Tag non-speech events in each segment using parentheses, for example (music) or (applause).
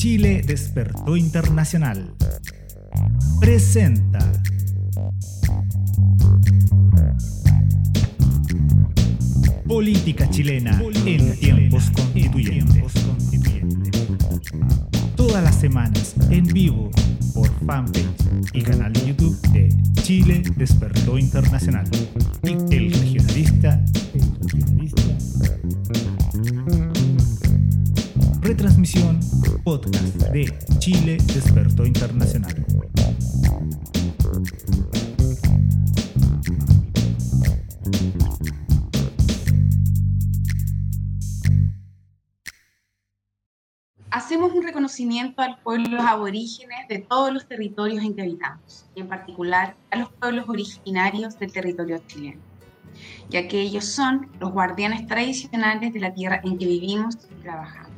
Chile Despertó Internacional. Presenta. Política chilena en tiempos constituyentes. Todas las semanas en vivo por fanpage y canal de YouTube de Chile Despertó Internacional. Y el regionalista. El regionalista. Retransmisión de Chile Despertó Internacional. Hacemos un reconocimiento a los pueblos aborígenes de todos los territorios en que habitamos, y en particular a los pueblos originarios del territorio chileno, ya que ellos son los guardianes tradicionales de la tierra en que vivimos y trabajamos.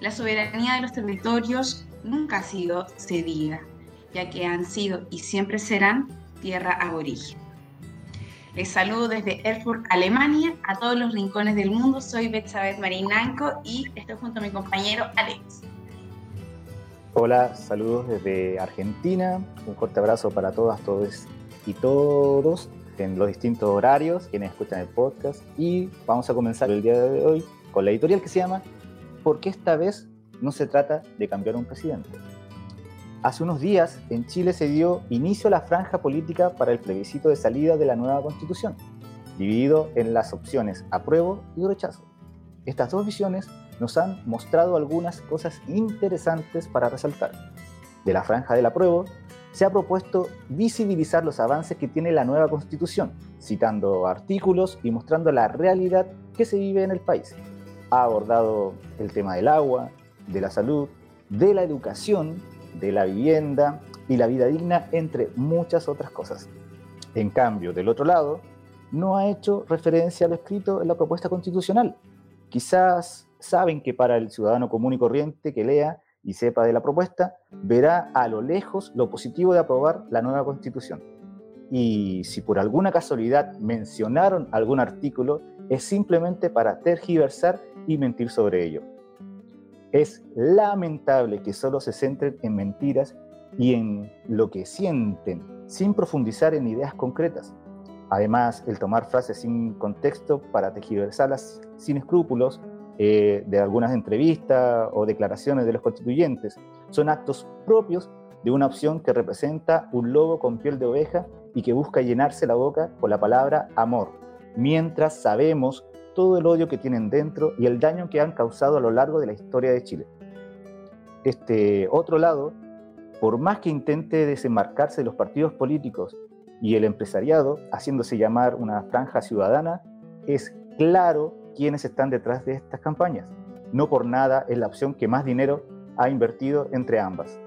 La soberanía de los territorios nunca ha sido cedida, ya que han sido y siempre serán tierra aborigen. Les saludo desde Erfurt, Alemania, a todos los rincones del mundo. Soy Betsabeth Marinanco y estoy junto a mi compañero Alex. Hola, saludos desde Argentina. Un fuerte abrazo para todas, todos y todos en los distintos horarios, quienes escuchan el podcast. Y vamos a comenzar el día de hoy con la editorial que se llama ¿Por qué esta vez no se trata de cambiar un presidente? Hace unos días en Chile se dio inicio a la franja política para el plebiscito de salida de la nueva constitución, dividido en las opciones apruebo y rechazo. Estas dos visiones nos han mostrado algunas cosas interesantes para resaltar. De la franja del apruebo se ha propuesto visibilizar los avances que tiene la nueva constitución, citando artículos y mostrando la realidad que se vive en el país. Ha abordado el tema del agua, de la salud, de la educación de la vivienda y la vida digna, entre muchas otras cosas. En cambio, del otro lado, no ha hecho referencia a lo escrito en la propuesta constitucional. Quizás saben que para el ciudadano común y corriente que lea y sepa de la propuesta, verá a lo lejos lo positivo de aprobar la nueva constitución. Y si por alguna casualidad mencionaron algún artículo, es simplemente para tergiversar y mentir sobre ello. Es lamentable que solo se centren en mentiras y en lo que sienten, sin profundizar en ideas concretas. Además, el tomar frases sin contexto para tejiversarlas sin escrúpulos eh, de algunas entrevistas o declaraciones de los constituyentes son actos propios de una opción que representa un lobo con piel de oveja y que busca llenarse la boca con la palabra amor, mientras sabemos todo el odio que tienen dentro y el daño que han causado a lo largo de la historia de Chile. Este otro lado, por más que intente desembarcarse de los partidos políticos y el empresariado, haciéndose llamar una franja ciudadana, es claro quiénes están detrás de estas campañas. No por nada es la opción que más dinero ha invertido entre ambas.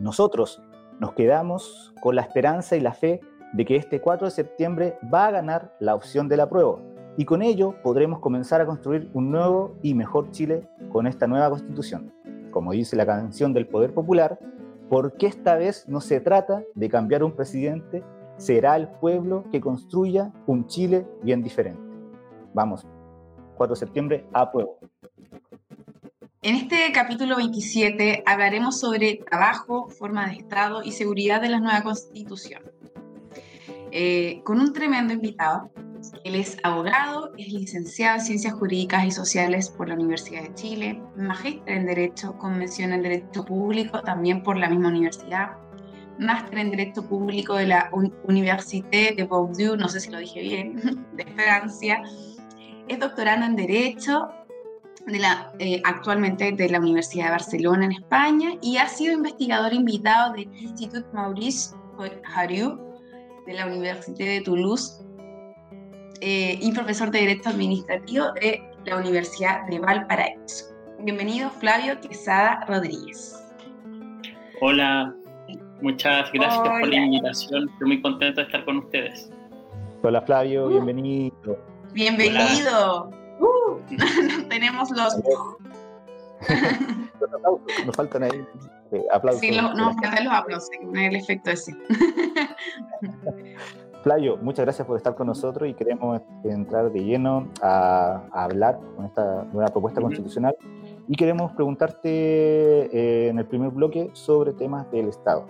Nosotros nos quedamos con la esperanza y la fe de que este 4 de septiembre va a ganar la opción del apruebo, y con ello podremos comenzar a construir un nuevo y mejor Chile con esta nueva constitución. Como dice la canción del Poder Popular, porque esta vez no se trata de cambiar un presidente, será el pueblo que construya un Chile bien diferente. Vamos, 4 de septiembre, a pueblo. En este capítulo 27 hablaremos sobre trabajo, forma de Estado y seguridad de la nueva constitución. Eh, con un tremendo invitado, él es abogado, es licenciado en Ciencias Jurídicas y Sociales por la Universidad de Chile, magíster en Derecho, convención en Derecho Público también por la misma universidad, máster en Derecho Público de la Université de Bordeaux, no sé si lo dije bien, (laughs) de Francia, es doctorando en Derecho de la, eh, actualmente de la Universidad de Barcelona en España y ha sido investigador invitado del Institut Maurice Hariu de la Universidad de Toulouse eh, y profesor de Derecho Administrativo de la Universidad de Valparaíso. Bienvenido Flavio Quesada Rodríguez. Hola, muchas gracias por la invitación. Estoy muy contento de estar con ustedes. Hola Flavio, uh. bienvenido. Bienvenido. Uh, (laughs) tenemos los... (laughs) nos faltan ahí eh, aplausos. Sí, nos faltan los aplausos, el efecto ese. (laughs) Flavio, muchas gracias por estar con nosotros y queremos entrar de lleno a, hablar con esta nueva propuesta constitucional. y queremos preguntarte eh, en el primer bloque sobre temas del Estado.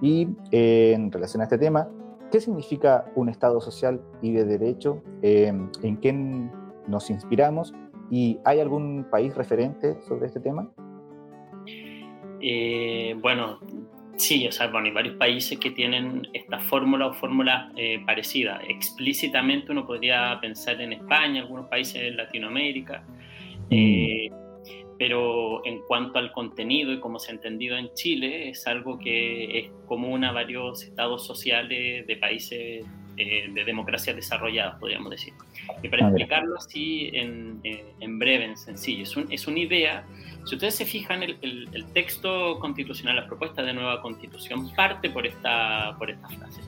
Y eh, en relación a este tema, ¿qué significa un Estado social y de derecho? ¿En qué nos inspiramos? ¿Y hay algún país referente sobre este tema? bueno, Sí, o sea, bueno, hay varios países que tienen esta fórmula o fórmula eh, parecida. Explícitamente uno podría pensar en España, algunos países de Latinoamérica, eh, pero en cuanto al contenido y como se ha entendido en Chile, es algo que es común a varios estados sociales de países eh, de democracias desarrolladas, podríamos decir. Y para explicarlo así en, en breve, en sencillo, es, un, es una idea si ustedes se fijan, el, el, texto constitucional, la propuesta de nueva constitución, parte por esta, por esta frase,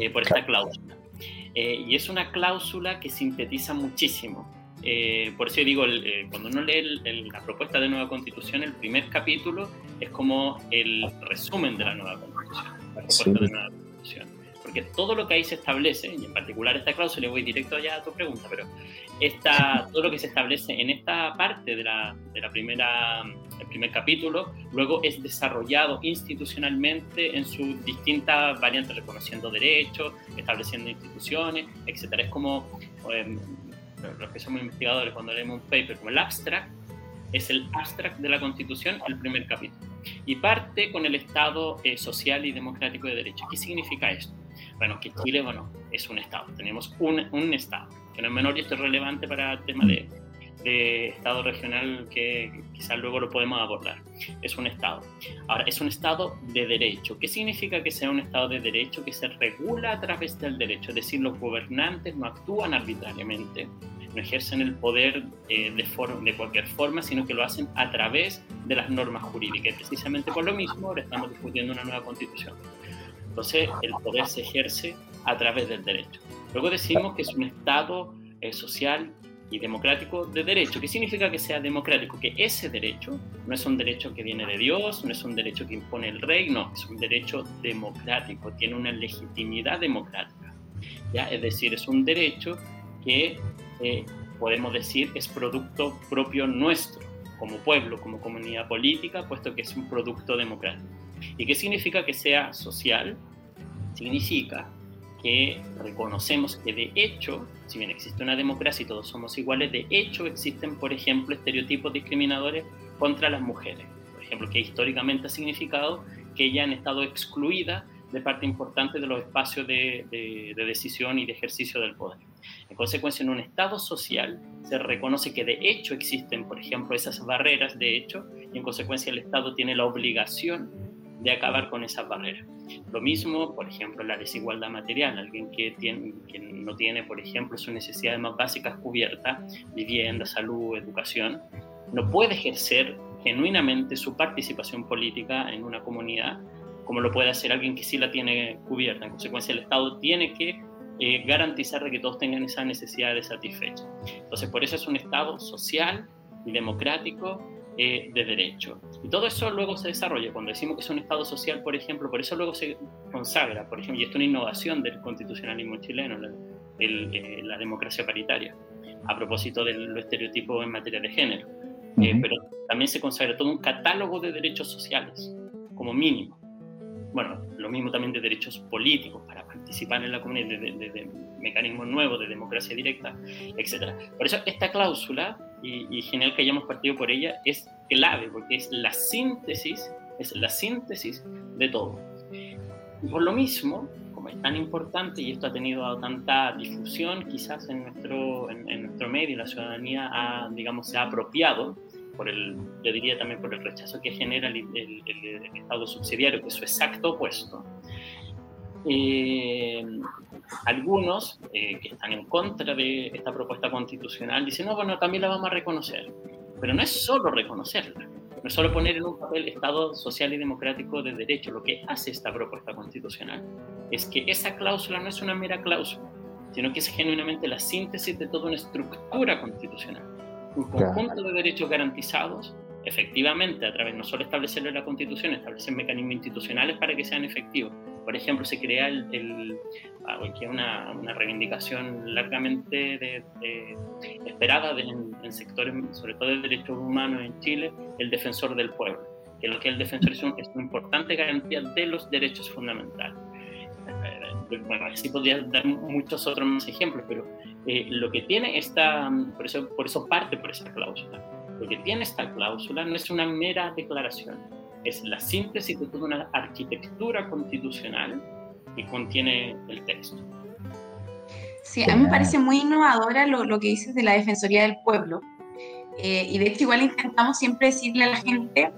eh, por esta cláusula. Eh, y es una cláusula que sintetiza muchísimo. Eh, por eso digo, cuando uno lee la propuesta de nueva constitución, el primer capítulo es como el resumen de la nueva constitución. La propuesta de nueva constitución porque todo lo que ahí se establece, y en particular esta cláusula, y voy directo ya a tu pregunta, pero esta, todo lo que se establece en esta parte de la, de la primera, el primer capítulo, luego es desarrollado institucionalmente en sus distintas variantes, reconociendo derechos, estableciendo instituciones, etc. Es como em, los que somos investigadores cuando leemos un paper como el abstract, es el abstract de la Constitución, el primer capítulo. Y parte con el Estado eh, social y democrático de derecho. ¿Qué significa esto? Bueno, que Chile, bueno, es un Estado. Tenemos un, un Estado, que no es menor y esto es relevante para el tema de, Estado regional que quizás luego lo podemos abordar. Es un Estado. Ahora, es un Estado de derecho. ¿Qué significa que sea un Estado de derecho? Que se regula a través del derecho, es decir, los gobernantes no actúan arbitrariamente, no ejercen el poder eh, de, de cualquier forma, sino que lo hacen a través de las normas jurídicas. Precisamente por lo mismo, ahora estamos discutiendo una nueva constitución. Entonces, el poder se ejerce a través del derecho. Luego decimos que es un Estado eh, social y democrático de derecho. ¿Qué significa que sea democrático? Que ese derecho no es un derecho que viene de Dios, no es un derecho que impone el rey, no, es un derecho democrático, tiene una legitimidad democrática. ¿ya? Es decir, es un derecho que eh, podemos decir es producto propio nuestro, como pueblo, como comunidad política, puesto que es un producto democrático. ¿Y qué significa que sea social? Significa que reconocemos que de hecho, si bien existe una democracia y todos somos iguales, de hecho existen, por ejemplo, estereotipos discriminadores contra las mujeres. Por ejemplo, que históricamente ha significado que ellas han estado excluidas de parte importante de los espacios de, de, decisión y de ejercicio del poder. En consecuencia, en un Estado social se reconoce que de hecho existen, por ejemplo, esas barreras de hecho, y en consecuencia el Estado tiene la obligación de acabar con esas barreras. Lo mismo, por ejemplo, la desigualdad material. Alguien que, no tiene, por ejemplo, sus necesidades más básicas cubiertas, vivienda, salud, educación, no puede ejercer genuinamente su participación política en una comunidad como lo puede hacer alguien que sí la tiene cubierta. En consecuencia, el Estado tiene que eh, garantizar que todos tengan esas necesidades satisfechas. Entonces, por eso es un Estado social y democrático eh, de derecho. Y todo eso luego se desarrolla. Cuando decimos que es un Estado social, por ejemplo, por eso luego se consagra, por ejemplo, y esto es una innovación del constitucionalismo chileno, la, eh, la democracia paritaria, a propósito de los estereotipos en materia de género. Eh, pero también se consagra todo un catálogo de derechos sociales, como mínimo. Bueno, lo mismo también de derechos políticos para participar en la comunidad, de, de, de mecanismos nuevos de democracia directa, etc. Por eso esta cláusula y, genial que hayamos partido por ella, es clave, porque es la síntesis, es la síntesis de todo. Y por lo mismo, como es tan importante y esto ha tenido tanta difusión quizás en nuestro, en, nuestro medio, la ciudadanía ha, digamos, se ha apropiado, por el, yo diría también por el rechazo que genera el, el Estado subsidiario, que es su exacto opuesto. Eh, algunos eh, que están en contra de esta propuesta constitucional dicen, no, bueno, también la vamos a reconocer. Pero no es solo reconocerla, no es solo poner en un papel Estado social y democrático de derecho. Lo que hace esta propuesta constitucional es que esa cláusula no es una mera cláusula, sino que es genuinamente la síntesis de toda una estructura constitucional. Un conjunto de derechos garantizados efectivamente, a través no solo establecerlo en la Constitución, establecer mecanismos institucionales para que sean efectivos, por ejemplo, se crea el, ah, una, una, reivindicación largamente esperada en, en sectores, sobre todo de derechos humanos en Chile, el defensor del pueblo, que lo que el defensor es, es una importante garantía de los derechos fundamentales. Bueno, así podría dar muchos otros más ejemplos, pero eh, lo que tiene esta, por eso, por eso parte por esa cláusula, lo que tiene esta cláusula no es una mera declaración, es la síntesis de toda una arquitectura constitucional que contiene el texto. Sí, a mí me parece muy innovadora lo, lo que dices de la Defensoría del Pueblo. Eh, y de hecho igual intentamos siempre decirle a la gente,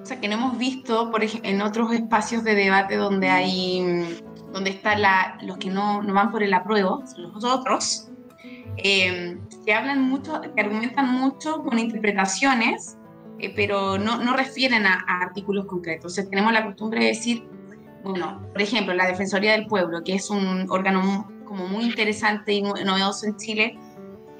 o sea, que no hemos visto por en otros espacios de debate donde hay, donde están los que no, no, van por el apruebo, los otros, eh, que hablan mucho, que argumentan mucho con interpretaciones, eh, pero no, no refieren a, a, artículos concretos. Tenemos la costumbre de decir, bueno, por ejemplo, la Defensoría del Pueblo, que es un órgano como muy interesante y novedoso en Chile,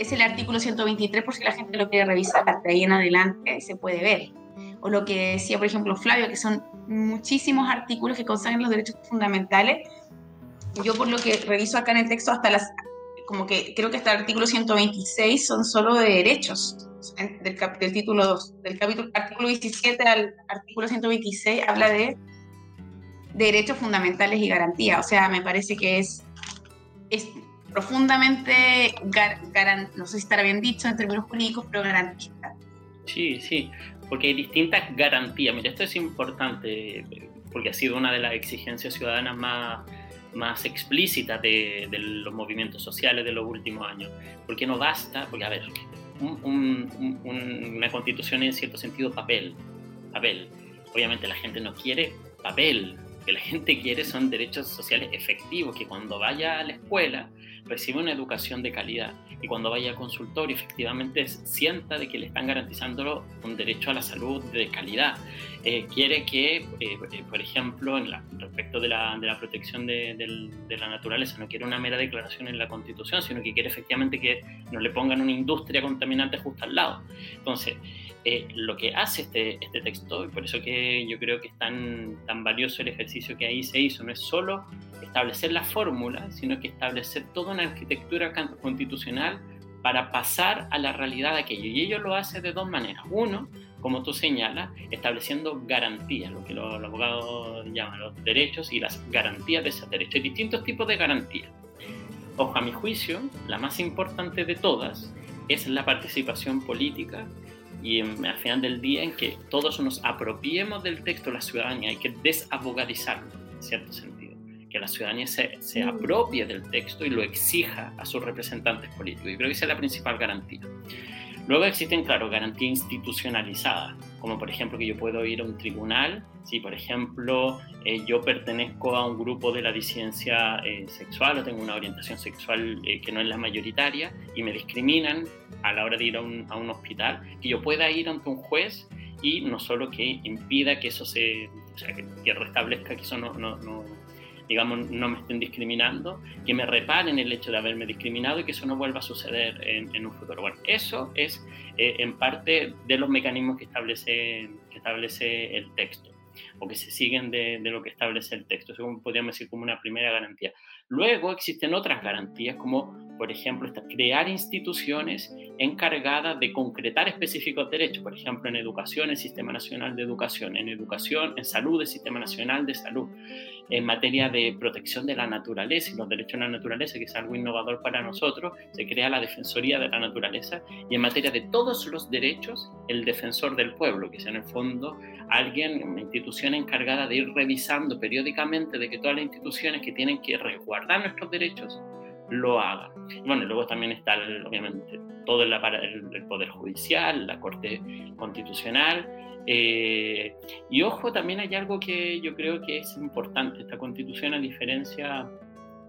es el artículo 123, por si la gente lo quiere revisar de ahí en adelante, se puede ver. O lo que decía, por ejemplo, Flavio, que son muchísimos artículos que consagran los derechos fundamentales. Yo por lo que reviso acá en el texto, hasta las, como que creo que hasta el artículo 126 son solo de derechos, del, del título 2. Del capítulo, artículo 17 al artículo 126 habla de derechos fundamentales y garantías. O sea, me parece que es es profundamente, no sé si estará bien dicho en términos jurídicos, pero garantista. Sí, sí, porque hay distintas garantías. Mira, esto es importante porque ha sido una de las exigencias ciudadanas más, más explícitas de, los movimientos sociales de los últimos años. Porque no basta, porque a ver, una constitución en cierto sentido papel, papel. Obviamente la gente no quiere papel, que la (laughs) gente quiere son derechos sociales efectivos, que cuando vaya a la escuela reciba una educación de calidad y cuando vaya al consultorio efectivamente sienta de que le están garantizando un derecho a la salud de calidad. Eh, quiere que, eh, eh, por ejemplo, en respecto de la, de la protección de, de, la naturaleza, no quiere una mera declaración en la Constitución, sino que quiere efectivamente que no le pongan una industria contaminante justo al lado. Entonces, eh, lo que hace este, este texto, y por eso que yo creo que es tan, tan valioso el ejercicio que ahí se hizo, no es solo establecer la fórmula, sino que establecer toda una arquitectura constitucional para pasar a la realidad aquello. Y ello lo hace de dos maneras. Uno, como tú señalas, estableciendo garantías, lo que los, los abogados llaman los derechos y las garantías de esos derechos. Hay distintos tipos de garantías. Ojo, a mi juicio, la más importante de todas es la participación política y al final del día en que todos nos apropiemos del texto de la ciudadanía, hay que desabogadizarlo, en cierto sentido, que la ciudadanía se, se mm. apropie del texto y lo exija a sus representantes políticos. Yo creo que esa es la principal garantía. Luego existen, claro, garantías institucionalizadas, como por ejemplo que yo puedo ir a un tribunal si, por ejemplo, eh, yo pertenezco a un grupo de la disidencia eh, sexual o tengo una orientación sexual eh, que no es la mayoritaria y me discriminan a la hora de ir a un, a un, hospital, que yo pueda ir ante un juez y no solo que impida que eso se, o sea, que, que restablezca que eso no, no, no digamos, no me estén discriminando, que me reparen el hecho de haberme discriminado y que eso no vuelva a suceder en, un futuro. Bueno, eso es eh, en parte de los mecanismos que establece, que establece el texto o que se siguen de, de lo que establece el texto. Eso podríamos decir como una primera garantía. Luego existen otras garantías como por ejemplo, crear instituciones encargadas de concretar específicos derechos, por ejemplo, en educación, el Sistema Nacional de Educación, en educación, en salud, el Sistema Nacional de Salud, en materia de protección de la naturaleza y los derechos de la naturaleza, que es algo innovador para nosotros, se crea la Defensoría de la Naturaleza, y en materia de todos los derechos, el Defensor del Pueblo, que es en el fondo alguien, una institución encargada de ir revisando periódicamente de que todas las instituciones que tienen que resguardar nuestros derechos, lo haga. Bueno, luego también está, obviamente, todo el, el, Poder Judicial, la Corte Constitucional. Eh, y ojo, también hay algo que yo creo que es importante. Esta Constitución, a diferencia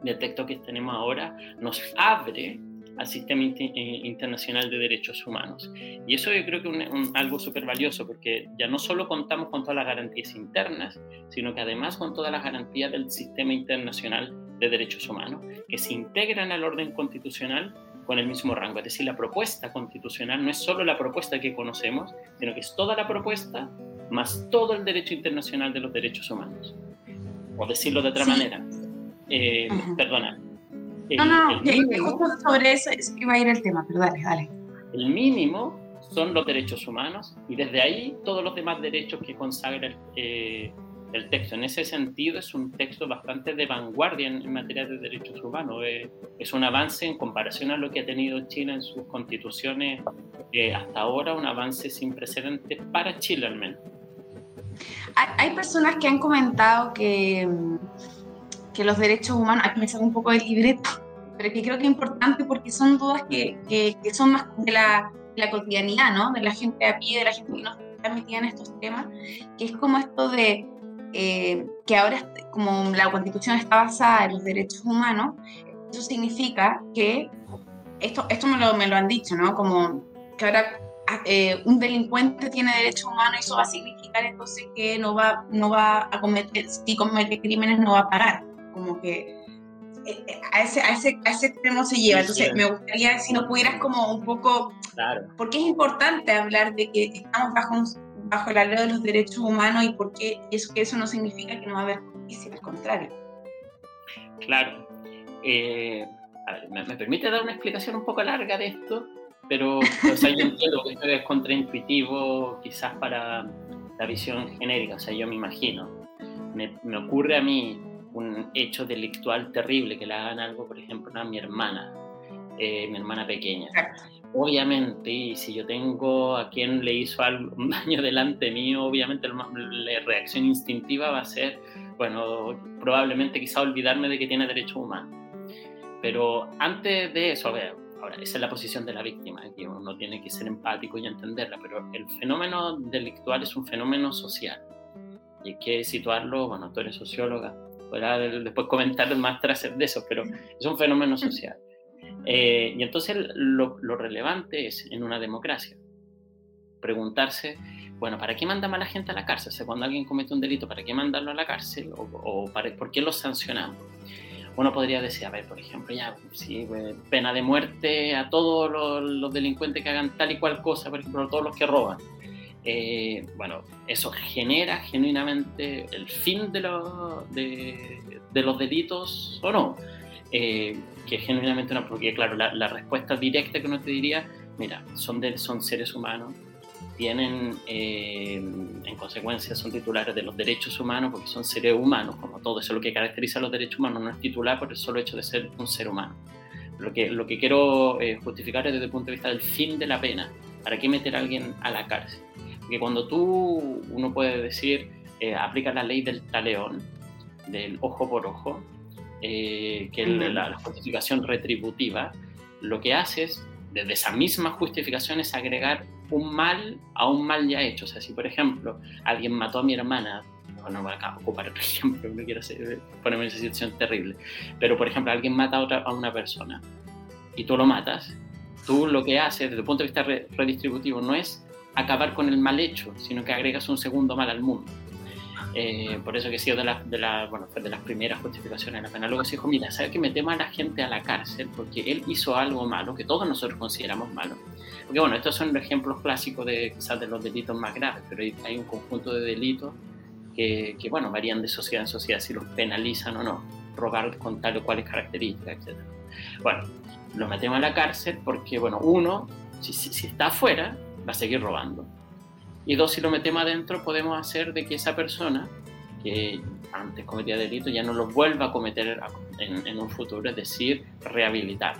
del texto que tenemos ahora, nos abre al sistema eh, internacional de derechos humanos. Y eso yo creo que es algo súper valioso porque ya no solo contamos con todas las garantías internas, sino que además con todas las garantías del sistema internacional de derechos humanos que se integran al orden constitucional con el mismo rango. Es decir, la propuesta constitucional no es solo la propuesta que conocemos, sino que es toda la propuesta más todo el derecho internacional de los derechos humanos. O decirlo de otra manera. Eh, perdona. no, no, justo sobre eso iba a ir el tema, pero dale, dale. El mínimo son los derechos humanos y desde ahí todos los demás derechos que consagra eh, el texto. En ese sentido es un texto bastante de vanguardia en, materia de derechos humanos. Eh, es un avance en comparación a lo que ha tenido Chile en sus constituciones eh, hasta ahora, un avance sin precedentes para Chile al menos. Hay, personas que han comentado que, que los derechos humanos, aquí me sale un poco del libreto, pero que creo que es importante porque son dudas que, que, que son más de la, la, cotidianidad, ¿no? De la gente a pie, de la gente que no está metida en estos temas, que es como esto de eh, que ahora, como la constitución está basada en los derechos humanos, eso significa que, esto, esto me, lo, me lo han dicho, ¿no? Como que ahora eh, un delincuente tiene derechos humanos y eso va a significar entonces que no va, no va a cometer, si comete crímenes no va a pagar. Como que eh, a ese, a ese, a ese extremo se lleva. Entonces, me gustaría si no pudieras como un poco... Claro. Porque es importante hablar de que estamos bajo un bajo la ley de los derechos humanos y por qué eso, que eso no significa que no va a haber justicia, al contrario. Claro. Eh, a ver, me, permite dar una explicación un poco larga de esto, pero o sea, yo entiendo que esto es contraintuitivo quizás para la visión genérica, o sea, yo me imagino. Me, me ocurre a mí un hecho delictual terrible que le hagan algo, por ejemplo, a mi hermana, eh, mi hermana pequeña. Exacto obviamente, y si yo tengo a quien le hizo algo, (laughs) un daño delante mío, obviamente la reacción instintiva va a ser, bueno, probablemente quizá olvidarme de que tiene derechos humanos. Pero antes de eso, a ver, ahora, esa es la posición de la víctima, que uno tiene que ser empático y entenderla, pero el fenómeno delictual es un fenómeno social. Y hay que situarlo, bueno, tú eres socióloga, podrás después comentar más tras de eso, pero es un fenómeno social. Eh, y entonces lo, relevante es en una democracia preguntarse, bueno, ¿para qué mandamos a la gente a la cárcel? O sea, cuando alguien comete un delito, ¿para qué mandarlo a la cárcel? ¿O, por qué lo sancionamos? Uno podría decir, a ver, por ejemplo, ya, pues, pena de muerte a todos los, delincuentes que hagan tal y cual cosa, por ejemplo, a todos los que roban. Eh, bueno, eso genera genuinamente el fin de, de los delitos o no. Eh, que genuinamente no, porque claro, la, respuesta directa que uno te diría, mira, son, de, son seres humanos, tienen, eh, en consecuencia, son titulares de los derechos humanos porque son seres humanos, como todo eso, lo que caracteriza a los derechos humanos no es titular por el solo hecho de ser un ser humano. Lo que, lo que quiero eh, justificar es desde el punto de vista del fin de la pena. ¿Para qué meter a alguien a la cárcel? Porque cuando tú, uno puede decir, aplica la ley del taleón, del ojo por ojo, eh, que la, justificación retributiva, lo que hace es, desde esa misma justificación, es agregar un mal a un mal ya hecho. O sea, si por ejemplo alguien mató a mi hermana, no voy a ocupar otro (laughs) ejemplo, no quiero ponerme en esa situación terrible, pero por ejemplo alguien mata a, otra, a una persona y tú lo matas, tú lo que haces desde el punto de vista redistributivo no es acabar con el mal hecho, sino que agregas un segundo mal al mundo. Eh, por eso que sido de, de, bueno, de las primeras justificaciones de la pena. Luego se dijo, mira, ¿sabes que metemos a la gente a la cárcel porque él hizo algo malo, que todos nosotros consideramos malo? Porque bueno, estos son ejemplos clásicos de quizás de los delitos más graves, pero hay, un conjunto de delitos que, que, bueno, varían de sociedad en sociedad si los penalizan o no, robar con tal o cuales características, etc. Bueno, lo metemos a la cárcel porque, bueno, uno, si, si, si está afuera, va a seguir robando y dos, si lo metemos adentro, podemos hacer de que esa persona que antes cometía delito ya no lo vuelva a cometer en, un futuro, es decir, rehabilitar.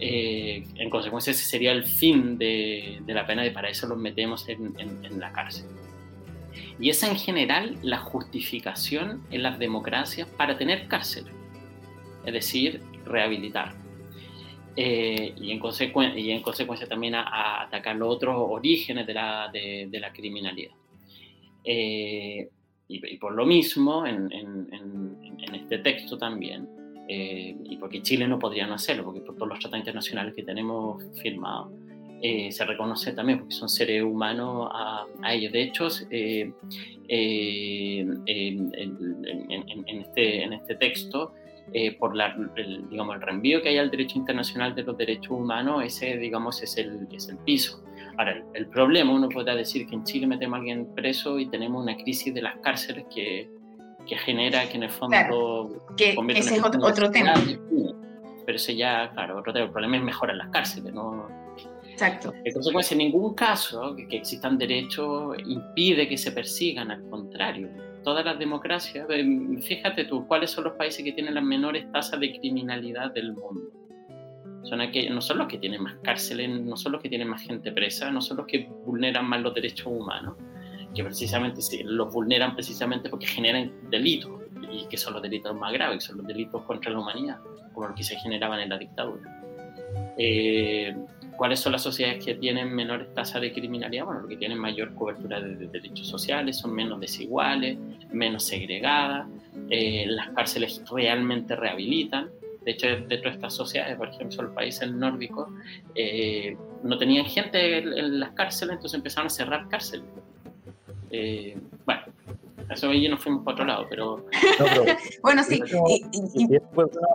Eh, en consecuencia, ese sería el fin de, la pena y para eso los metemos en, en, la cárcel. Y esa en general la justificación en las democracias para tener cárcel, es decir, rehabilitar. Eh, y, en y en consecuencia también a, atacar los otros orígenes de la, de, la criminalidad. Eh, y, por lo mismo, en, en, este texto también, eh, y porque Chile no podría no hacerlo, porque por los tratados internacionales que tenemos firmados, se reconoce también porque son seres humanos a, a ellos. De hecho, en, este, en este texto eh, por la, el, digamos, el reenvío que hay al derecho internacional de los derechos humanos, ese digamos, es, el, es el piso. Ahora, el, problema, uno podría decir que en Chile metemos a alguien preso y tenemos una crisis de las cárceles que, que genera que en el fondo... que ese es otro, tema. Pero ese ya, claro, otro tema. El problema es mejorar las cárceles, ¿no? Exacto. En consecuencia, en ningún caso que, existan derechos impide que se persigan, al contrario. Todas las democracias, em, fíjate tú, ¿cuáles son los países que tienen las menores tasas de criminalidad del mundo? Son aquellos, no son los que tienen más cárceles, no son los que tienen más gente presa, no son los que vulneran más los derechos humanos, que precisamente los vulneran precisamente porque generan delitos, y que son los delitos más graves, son los delitos contra la humanidad, como los que se generaban en la dictadura. Eh, ¿Cuáles son las sociedades que tienen menores tasas de criminalidad? Bueno, que tienen mayor cobertura de, derechos sociales, son menos desiguales, menos segregadas, eh, las cárceles realmente rehabilitan. De hecho, dentro de estas sociedades, por ejemplo, los países nórdicos, eh, no tenían gente en, las cárceles, entonces empezaron a cerrar cárceles. Eh, bueno, eso ahí nos fuimos para otro lado, pero... (laughs) bueno, sí. Y,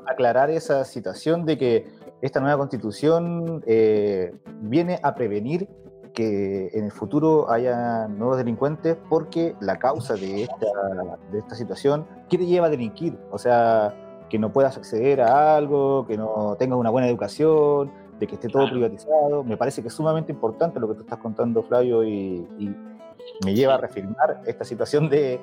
aclarar esa situación de que esta nueva constitución eh, viene a prevenir que en el futuro haya nuevos delincuentes porque la causa de esta, de esta situación, ¿qué te lleva a delinquir? O sea, que no puedas acceder a algo, que no tengas una buena educación, de que esté todo privatizado. Me parece que es sumamente importante lo que tú estás contando, Flavio, y me lleva a reafirmar esta situación de,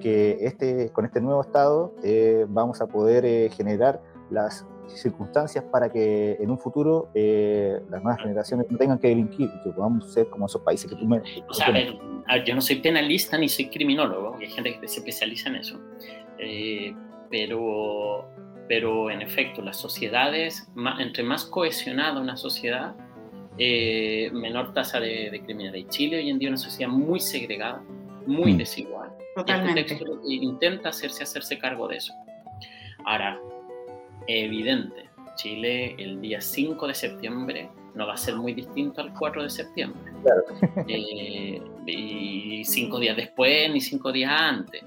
que este, con este nuevo Estado eh, vamos a poder eh, generar las circunstancias para que en un futuro eh, las nuevas generaciones no tengan que delinquir y que podamos ser como esos países que tú me... O sea, yo no soy penalista ni soy criminólogo, hay gente que se especializa en eso, pero, pero en efecto las sociedades, entre más cohesionada una sociedad, eh, menor tasa de, de, criminalidad. Chile hoy en día es una sociedad muy segregada, muy mm. desigual. Totalmente. este texto intenta hacerse, hacerse cargo de eso. Ahora, evidente, Chile el día 5 de septiembre no va a ser muy distinto al 4 de septiembre. Claro. (laughs) Eh, y cinco días después, ni cinco días antes.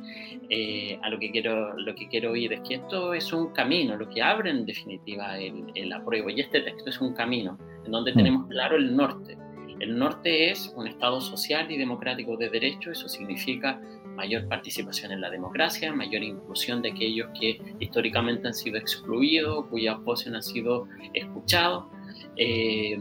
Eh, a lo que, quiero, lo que quiero oír es que esto es un camino, lo que abre en definitiva el, el apruebo. Y este texto es un camino en donde mm. tenemos claro el norte. El norte es un Estado social y democrático de derecho, eso significa mayor participación en la democracia, mayor inclusión de aquellos que históricamente han sido excluidos, cuyas voces han sido escuchados, eh,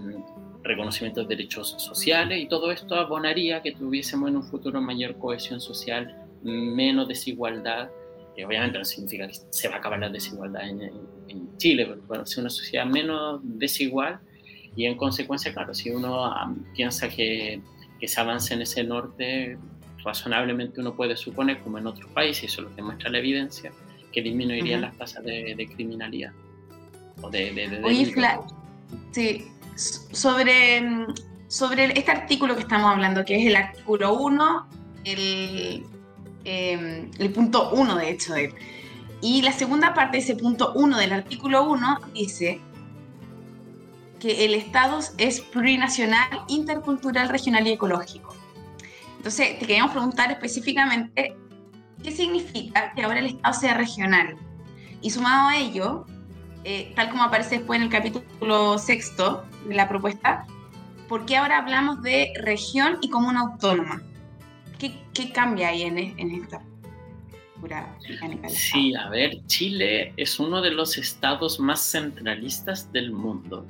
reconocimiento de derechos sociales y todo esto abonaría que tuviésemos en un futuro mayor cohesión social, menos desigualdad. que obviamente no significa que se va a acabar la desigualdad en, Chile, pero a ser una sociedad menos desigual y en consecuencia, claro, si uno ah, piensa que, que se avance en ese norte, razonablemente uno puede suponer, como en otros países, eso lo demuestra la evidencia, que disminuirían las tasas de, criminalidad. O de, de, Oye, sí, sobre, sobre este artículo que estamos hablando, que es el artículo 1, el, em, el punto 1 de hecho de Y la segunda parte de ese punto 1 del artículo 1 dice que el Estado es plurinacional, intercultural, regional y ecológico. Entonces, te queríamos preguntar específicamente qué significa que ahora el Estado sea regional. Y sumado a ello, eh, tal como aparece después en el capítulo sexto de la propuesta, ¿por qué ahora hablamos de región y comuna autónoma? ¿Qué, qué cambia ahí en, en esta Sí, a ver, Chile es uno de los estados más centralistas del mundo.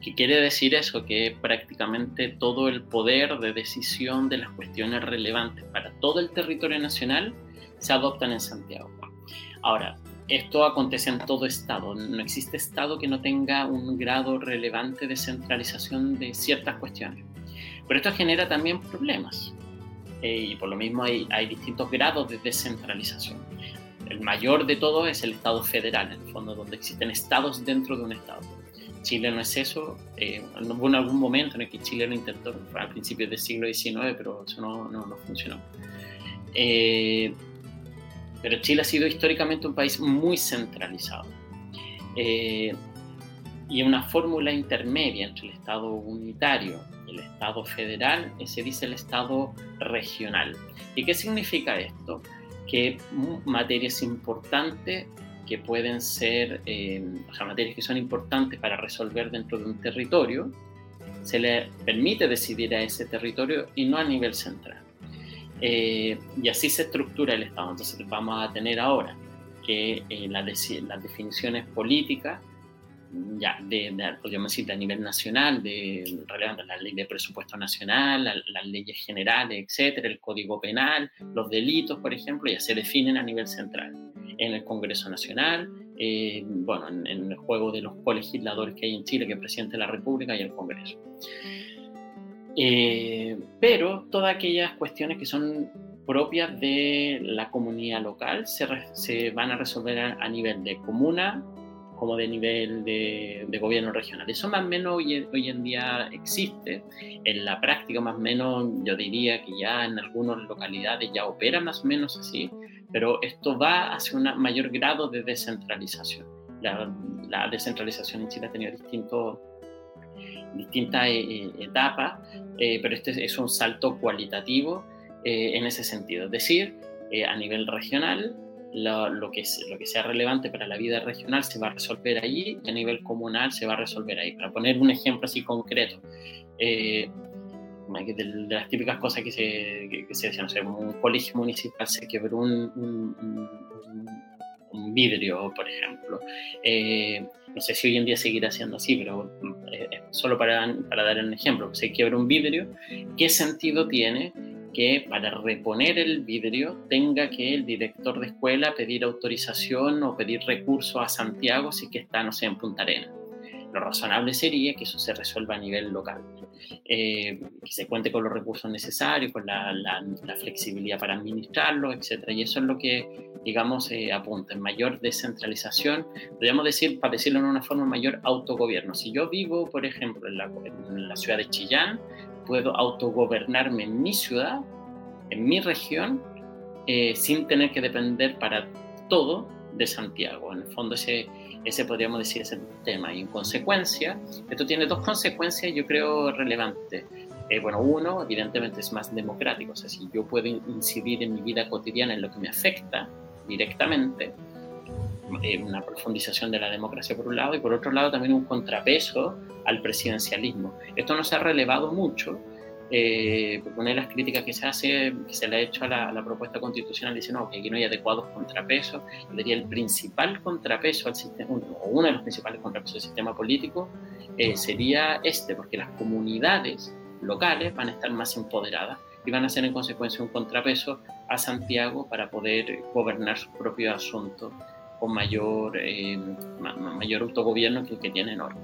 ¿Qué quiere decir eso? Que prácticamente todo el poder de decisión de las cuestiones relevantes para todo el territorio nacional se adoptan en Santiago. Ahora, esto acontece en todo Estado. No existe Estado que no tenga un grado relevante de centralización de ciertas cuestiones. Pero esto genera también problemas. Eh, y por lo mismo hay, hay distintos grados de descentralización. El mayor de todo es el Estado federal, en el fondo, donde existen estados dentro de un Estado Chile no es eso. Eh, hubo en algún momento en el que Chile lo intentó, a principios del siglo XIX, pero eso no, no, funcionó. Eh, pero Chile ha sido históricamente un país muy centralizado. Eh, y una fórmula intermedia entre el Estado unitario y el Estado federal se dice el Estado regional. ¿Y qué significa esto? Que materias importantes que pueden ser, eh, materias que son importantes para resolver dentro de un territorio, se le permite decidir a ese territorio y no a nivel central. Eh, y así se estructura el Estado. Entonces vamos a tener ahora que eh, las definiciones políticas ya, de, podríamos decir, a nivel nacional, de, relevante la ley de presupuesto nacional, las leyes generales, etcétera, el código penal, los delitos, por ejemplo, ya se definen a nivel central. En el Congreso Nacional, eh, bueno, en, el juego de los colegisladores que hay en Chile, que es presidente de la República y el Congreso. Eh, pero todas aquellas cuestiones que son propias de la comunidad local se, se van a resolver a, nivel de comuna como de nivel de, de, gobierno regional. Eso más o menos hoy, hoy, en día existe. En la práctica más o menos yo diría que ya en algunas localidades ya opera más o menos así, pero esto va hacia un mayor grado de descentralización. La, la descentralización en Chile ha tenido distintos distintas eh, eh, etapas, eh, pero este es un salto cualitativo en ese sentido. Es decir, a nivel regional, lo, que, lo que sea relevante para la vida regional se va a resolver allí y a nivel comunal se va a resolver ahí. Para poner un ejemplo así concreto, de, las típicas cosas que se, que, se decían, no sé, un colegio municipal se quebró un, un, vidrio, por ejemplo. no sé si hoy en día seguirá siendo así, pero solo para, para dar un ejemplo, se quiebra un vidrio, ¿qué sentido tiene que para reponer el vidrio tenga que el director de escuela pedir autorización o pedir recurso a Santiago si que está, no sé, en Punta Arena? Lo razonable sería que eso se resuelva a nivel local, eh, que se cuente con los recursos necesarios, con la, flexibilidad para administrarlo, etc. Y eso es lo que, digamos, eh, apunta, en mayor descentralización, podríamos decir, para decirlo en una forma, mayor autogobierno. Si yo vivo, por ejemplo, en la, en la ciudad de Chillán, puedo autogobernarme en mi ciudad, en mi región, eh, sin tener que depender para todo de Santiago. En el fondo ese ese podríamos decir es el tema. Y en consecuencia, esto tiene dos consecuencias yo creo relevantes. Eh, bueno, uno, evidentemente es más democrático, o sea, si yo puedo incidir en mi vida cotidiana en lo que me afecta directamente, eh, una profundización de la democracia por un lado y por otro lado también un contrapeso al presidencialismo. Esto no se ha relevado mucho, eh, una de las críticas que se hace, que se le ha hecho a la, propuesta constitucional, dice que aquí no hay adecuados contrapesos. diría el principal contrapeso al sistema, o uno de los principales contrapesos del sistema político eh, sería este, porque las comunidades locales van a estar más empoderadas y van a ser en consecuencia un contrapeso a Santiago para poder gobernar sus propios asuntos con mayor, eh, mayor autogobierno que el que tienen hoy.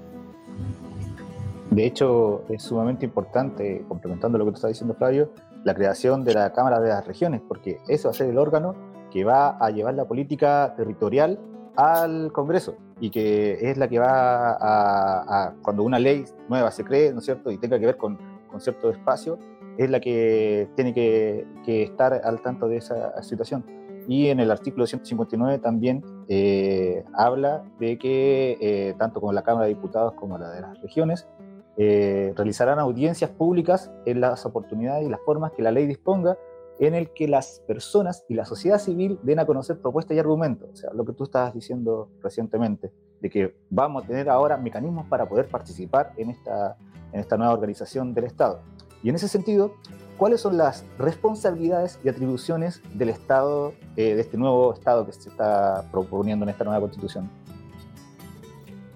De hecho, es sumamente importante, complementando lo que tú estás diciendo, Flavio, la creación de la Cámara de las Regiones, porque eso va a ser el órgano que va a llevar la política territorial al Congreso y que es la que va a, cuando una ley nueva se cree, ¿no es cierto?, y tenga que ver con, con cierto espacio, es la que tiene que, estar al tanto de esa situación. Y en el artículo 159 también eh, habla de que eh, tanto con la Cámara de Diputados como la de las regiones eh, realizarán audiencias públicas en las oportunidades y las formas que la ley disponga en el que las personas y la sociedad civil den a conocer propuestas y argumentos. O sea, lo que tú estabas diciendo recientemente, de que vamos a tener ahora mecanismos para poder participar en esta, en esta nueva organización del Estado. Y en ese sentido, ¿cuáles son las responsabilidades y atribuciones del Estado, eh, de este nuevo Estado que se está proponiendo en esta nueva constitución?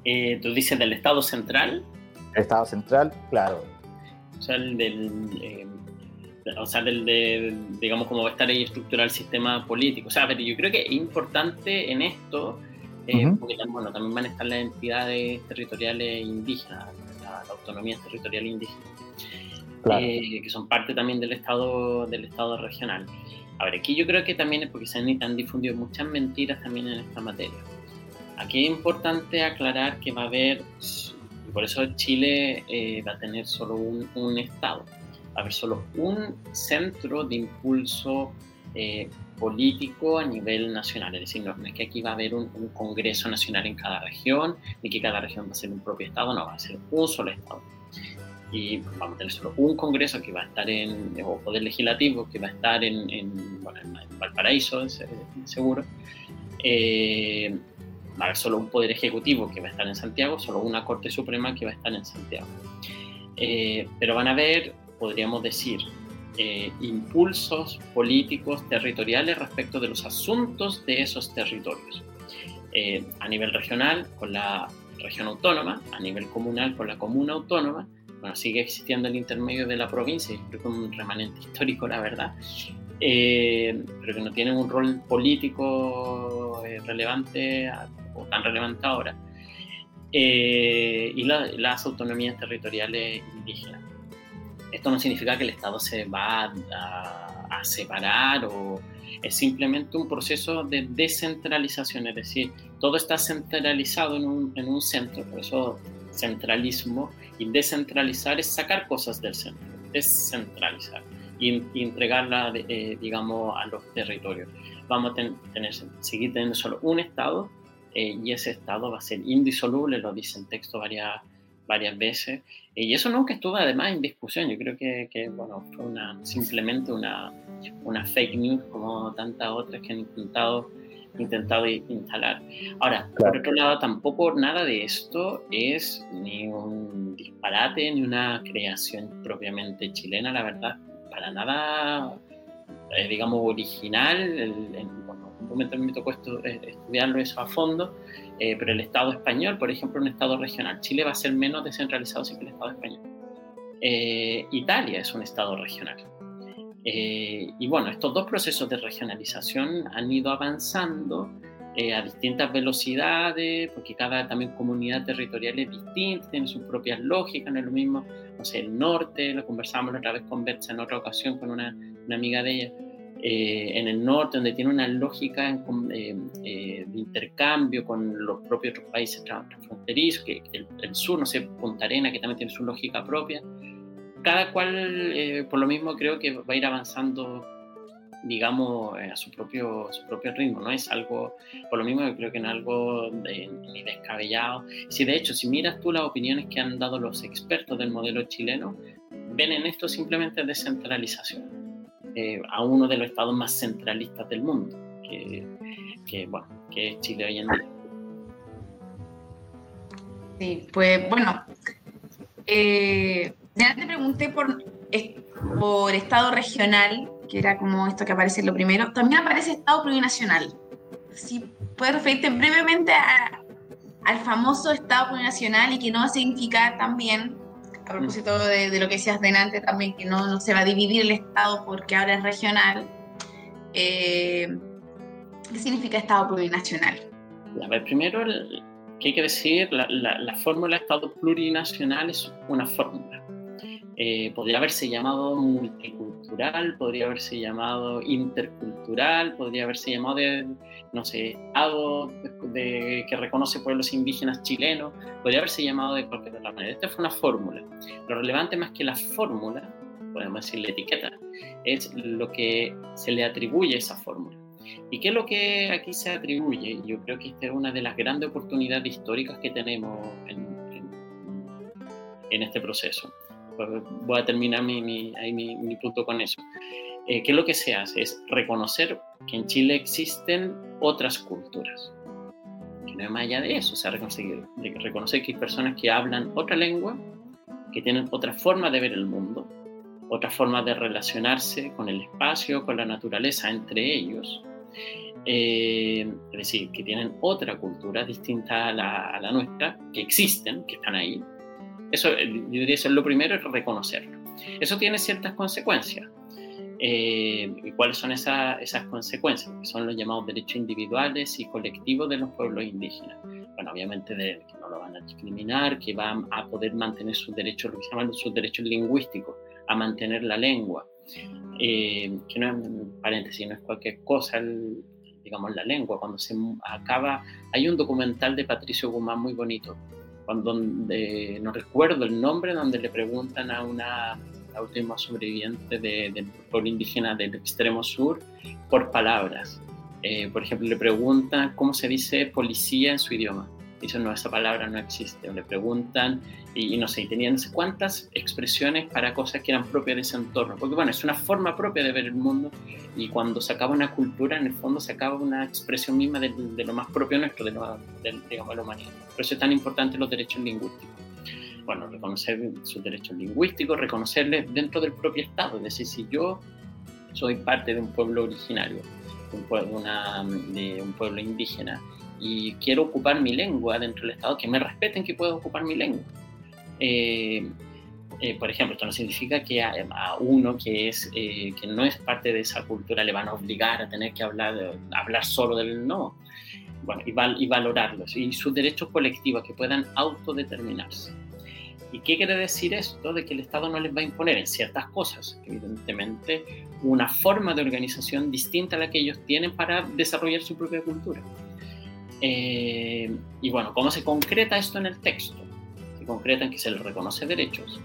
Eh, ¿Tú dices del Estado central? El Estado central, claro. O sea, el del, eh, o sea, del de, digamos, cómo va a estar ahí estructural el sistema político. O sea, pero yo creo que es importante en esto, eh, porque bueno, también van a estar las entidades territoriales indígenas, la, autonomía territorial indígena, eh, que son parte también del Estado, del Estado regional. A ver, aquí yo creo que también es porque se han difundido muchas mentiras también en esta materia. Aquí es importante aclarar que va a haber por eso Chile eh, va a tener solo un, Estado, va a haber solo un centro de impulso eh, político a nivel nacional. Es decir, no, es que aquí va a haber un, Congreso Nacional en cada región, ni que cada región va a ser un propio Estado, no, va a ser un solo Estado. Y vamos a tener solo un Congreso que va a estar en, o Poder Legislativo, que va a estar en, bueno, en Valparaíso, seguro. Eh, va a haber solo un poder ejecutivo que va a estar en Santiago, solo una Corte Suprema que va a estar en Santiago. Eh, pero van a haber, podríamos decir, eh, impulsos políticos territoriales respecto de los asuntos de esos territorios. Eh, a nivel regional, con la región autónoma, a nivel comunal con la comuna autónoma, bueno, sigue existiendo el intermedio de la provincia, creo que es un remanente (laughs) histórico, la verdad, eh, pero que no tiene un rol político eh, relevante o tan relevante ahora. Eh, y las autonomías territoriales indígenas. Esto no significa que el Estado se va a, a, separar o es simplemente un proceso de descentralización, es decir, todo está centralizado en un, en un centro, por eso centralismo y descentralizar es sacar cosas del centro, descentralizar y, entregarla, eh, digamos, a los territorios. Vamos a tener, seguir teniendo solo un Estado eh, y ese Estado va a ser indisoluble, lo dice el texto varias, varias veces, eh, y eso nunca estuvo además en discusión, yo creo que, que bueno, fue una, simplemente una, una fake news como tantas otras que han intentado intentado instalar. Ahora, por otro lado, tampoco nada de esto es ni un disparate ni una creación propiamente chilena, la verdad, para nada, eh, digamos, original. un momento me tocó eh, estudiarlo eso a fondo, eh, pero el Estado español, por ejemplo, un Estado regional. Chile va a ser menos descentralizado que el Estado español. Italia es un Estado regional. Eh, y bueno, estos dos procesos de regionalización han ido avanzando eh, a distintas velocidades, porque cada también comunidad territorial es distinta, tiene sus propias lógicas, no es lo mismo, no sé, el norte, lo conversamos otra vez con Bertza en otra ocasión con una, una amiga de ella, eh, en el norte, donde tiene una lógica de intercambio con los propios otros países transfronterizos, que el, el, sur, no sé, Punta Arena, que también tiene su lógica propia, cada cual, eh, por lo mismo, creo que va a ir avanzando, digamos, eh, a su propio, su propio ritmo, ¿no? Es algo, por lo mismo, yo creo que no es algo ni descabellado. Si de hecho, si miras tú las opiniones que han dado los expertos del modelo chileno, ven en esto simplemente descentralización eh, a uno de los estados más centralistas del mundo, que, que, bueno, que es Chile hoy en día. Sí, pues bueno, eh, ya te pregunté por, por estado regional, que era como esto que aparece lo primero. También aparece estado plurinacional. Si puedes referirte brevemente al famoso estado plurinacional y que no significa también, a propósito de, lo que decías delante también, que no, no, se va a dividir el estado porque ahora es regional. Eh, ¿Qué significa estado plurinacional? A ver, primero, ¿qué hay que decir? La, la, la fórmula estado plurinacional es una fórmula eh, podría haberse llamado multicultural, podría haberse llamado intercultural, podría haberse llamado de, no sé, Estado de, que reconoce pueblos indígenas chilenos, podría haberse llamado de cualquier otra manera. Esta fue una fórmula. Lo relevante más que la fórmula, podemos decir la etiqueta, es lo que se le atribuye a esa fórmula. ¿Y qué es lo que aquí se atribuye? Yo creo que esta es una de las grandes oportunidades históricas que tenemos en, en, en este proceso voy a terminar mi, mi, punto con eso. Eh, ¿Qué es lo que se hace? Es reconocer que en Chile existen otras culturas. Que no es más allá de eso, o sea, reconocer, reconocer que hay personas que hablan otra lengua, que tienen otra forma de ver el mundo, otra forma de relacionarse con el espacio, con la naturaleza entre ellos. Eh, es decir, que tienen otra cultura distinta a la, a la nuestra, que existen, que están ahí, eso, eh, yo diría, eso es lo primero, es reconocerlo. Eso tiene ciertas consecuencias. Eh, ¿Y cuáles son esas, esas consecuencias? Que son los llamados derechos individuales y colectivos de los pueblos indígenas. Bueno, obviamente de, que no lo van a discriminar, que van a poder mantener sus derechos, lo que se llaman sus derechos lingüísticos, a mantener la lengua. Eh, que no es, paréntesis, no es cualquier cosa, digamos, la lengua. Cuando se acaba, hay un documental de Patricio Guzmán muy bonito, cuando no recuerdo el nombre, donde le preguntan a una última sobreviviente del pueblo indígena del extremo sur por palabras. Eh, por ejemplo, le preguntan cómo se dice policía en su idioma. Dicen, no, esa palabra no existe. Le preguntan, y, no sé, y tenían no sé cuántas expresiones para cosas que eran propias de ese entorno. Porque bueno, es una forma propia de ver el mundo y cuando se acaba una cultura, en el fondo se acaba una expresión misma de, lo más propio nuestro, de, lo, de, digamos, la humanidad. Por eso es tan importante los derechos lingüísticos. Bueno, reconocer sus derechos lingüísticos, reconocerles dentro del propio Estado. Es decir, si yo soy parte de un pueblo originario, de un pueblo, una, de un pueblo indígena, y quiero ocupar mi lengua dentro del Estado, que me respeten que puedo ocupar mi lengua. Eh, eh, por ejemplo, esto no significa que a, uno que, es, que no es parte de esa cultura le van a obligar a tener que hablar, hablar solo del no. Bueno, y, val, y valorarlos y sus derechos colectivos que puedan autodeterminarse. ¿Y qué quiere decir esto? De que el Estado no les va a imponer en ciertas cosas, evidentemente, una forma de organización distinta a la que ellos tienen para desarrollar su propia cultura. Eh, y bueno, ¿cómo se concreta esto en el texto? Se concreta en que se les reconoce derechos,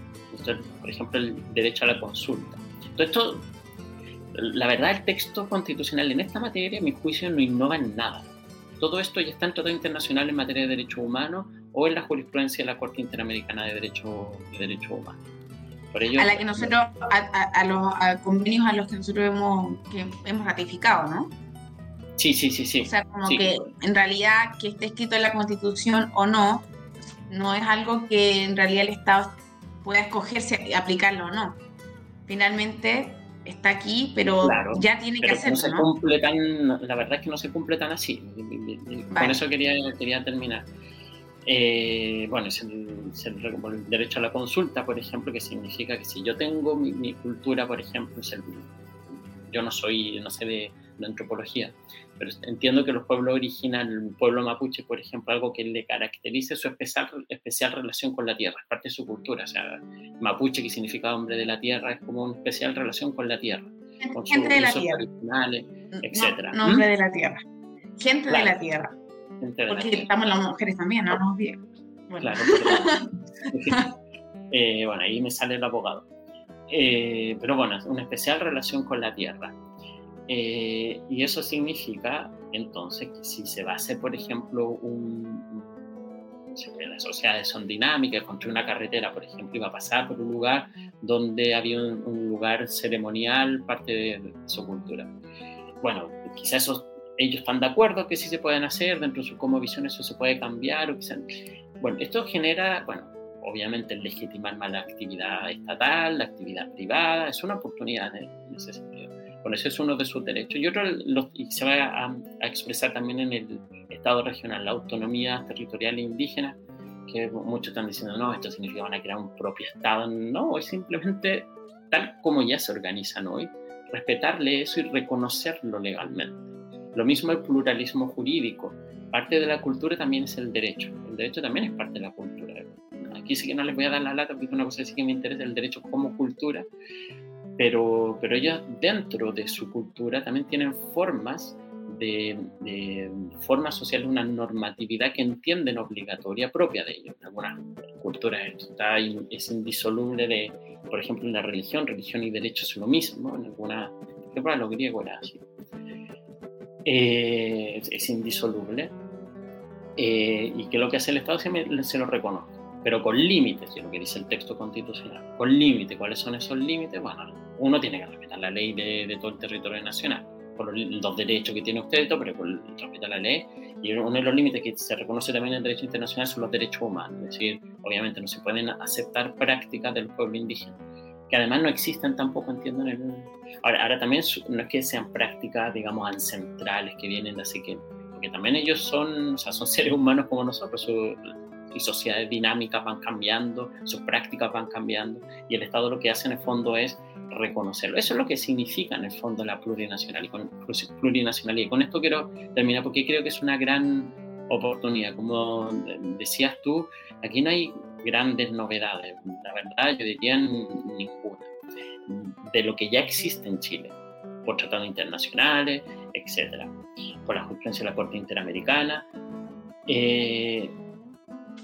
por ejemplo, el derecho a la consulta. Entonces, esto, la verdad, el texto constitucional en esta materia, a mi juicio, no innova en nada. Todo esto ya está en todo internacional en materia de derechos humanos o en la jurisprudencia de la Corte Interamericana de Derechos de Derecho Humanos. a la que nosotros, a, los convenios a los que nosotros hemos, que hemos ratificado, ¿no? Sí, sí, sí, sí. O sea, como que en realidad que esté escrito en la Constitución o no, no es algo que en realidad el Estado pueda escogerse y aplicarlo o no. Finalmente está aquí, pero ya tiene que hacerlo. No se la verdad es que no se cumple tan así. Con eso quería, quería terminar. Eh, bueno, es el, derecho a la consulta, por ejemplo, que significa que si yo tengo mi, cultura, por ejemplo, yo no soy, no sé de, antropología, pero entiendo que los pueblos originales, el pueblo mapuche, por ejemplo, algo que le caracteriza su especial, especial relación con la tierra, es parte de su cultura, o sea, mapuche, que significa hombre de la tierra, es como una especial relación con la tierra, con sus de la tierra. originales, etc. nombre ¿Mm? de la tierra, gente de la tierra. Porque estamos las mujeres también, no nos bien. Bueno. Claro, (laughs) eh, bueno, ahí me sale el abogado. Eh, pero bueno, una especial relación con la tierra. Eh, y eso significa entonces que si se va a hacer, por ejemplo, un, las sociedades son dinámicas, construir una carretera, por ejemplo, iba a pasar por un lugar donde había un, lugar ceremonial, parte de, su cultura. Bueno, quizás ellos están de acuerdo que sí se pueden hacer, dentro de su como visión eso se puede cambiar. O Bueno, esto genera, bueno, obviamente legitimar más la actividad estatal, la actividad privada, es una oportunidad en, ese sentido. Bueno, eso es uno de sus derechos. Y otro y se va a, expresar también en el Estado regional, la autonomía territorial e indígena, que muchos están diciendo, no, esto significa que van a crear un propio Estado. No, es simplemente tal como ya se organizan hoy, respetarle eso y reconocerlo legalmente. Lo mismo el pluralismo jurídico. Parte de la cultura también es el derecho. El derecho también es parte de la cultura. Aquí sí que no les voy a dar la lata porque una cosa sí que me interesa el derecho como cultura, pero, pero ellos dentro de su cultura también tienen formas de, de formas sociales, una normatividad que entienden obligatoria propia de ellos. En algunas culturas está, es indisoluble de, por ejemplo, en la religión, religión y derecho es lo mismo. En alguna, por ejemplo, los griegos era así. Eh, es indisoluble, eh, y que lo que hace el Estado se, se lo reconoce, pero con límites, es lo que dice el texto constitucional, con límites. ¿Cuáles son esos límites? Bueno, uno tiene que respetar la ley de, todo el territorio nacional, por los, derechos que tiene usted, pero respetar la ley, y uno de los límites que se reconoce también en el derecho internacional son los derechos humanos, es decir, obviamente no se pueden aceptar prácticas del pueblo indígena que además no existen tampoco, entiendo. En el... ahora, ahora también no es que sean prácticas, digamos, ancestrales que vienen así que, porque también ellos son, o sea, son seres humanos como nosotros, su, y sociedades dinámicas van cambiando, sus prácticas van cambiando, y el Estado lo que hace en el fondo es reconocerlo. Eso es lo que significa en el fondo la plurinacionalidad. Y con esto quiero terminar porque creo que es una gran oportunidad. Como decías tú, aquí no hay grandes novedades, la verdad yo diría ninguna, de lo que ya existe en Chile, por tratados internacionales, etcétera, por la jurisprudencia de la Corte Interamericana. Eh,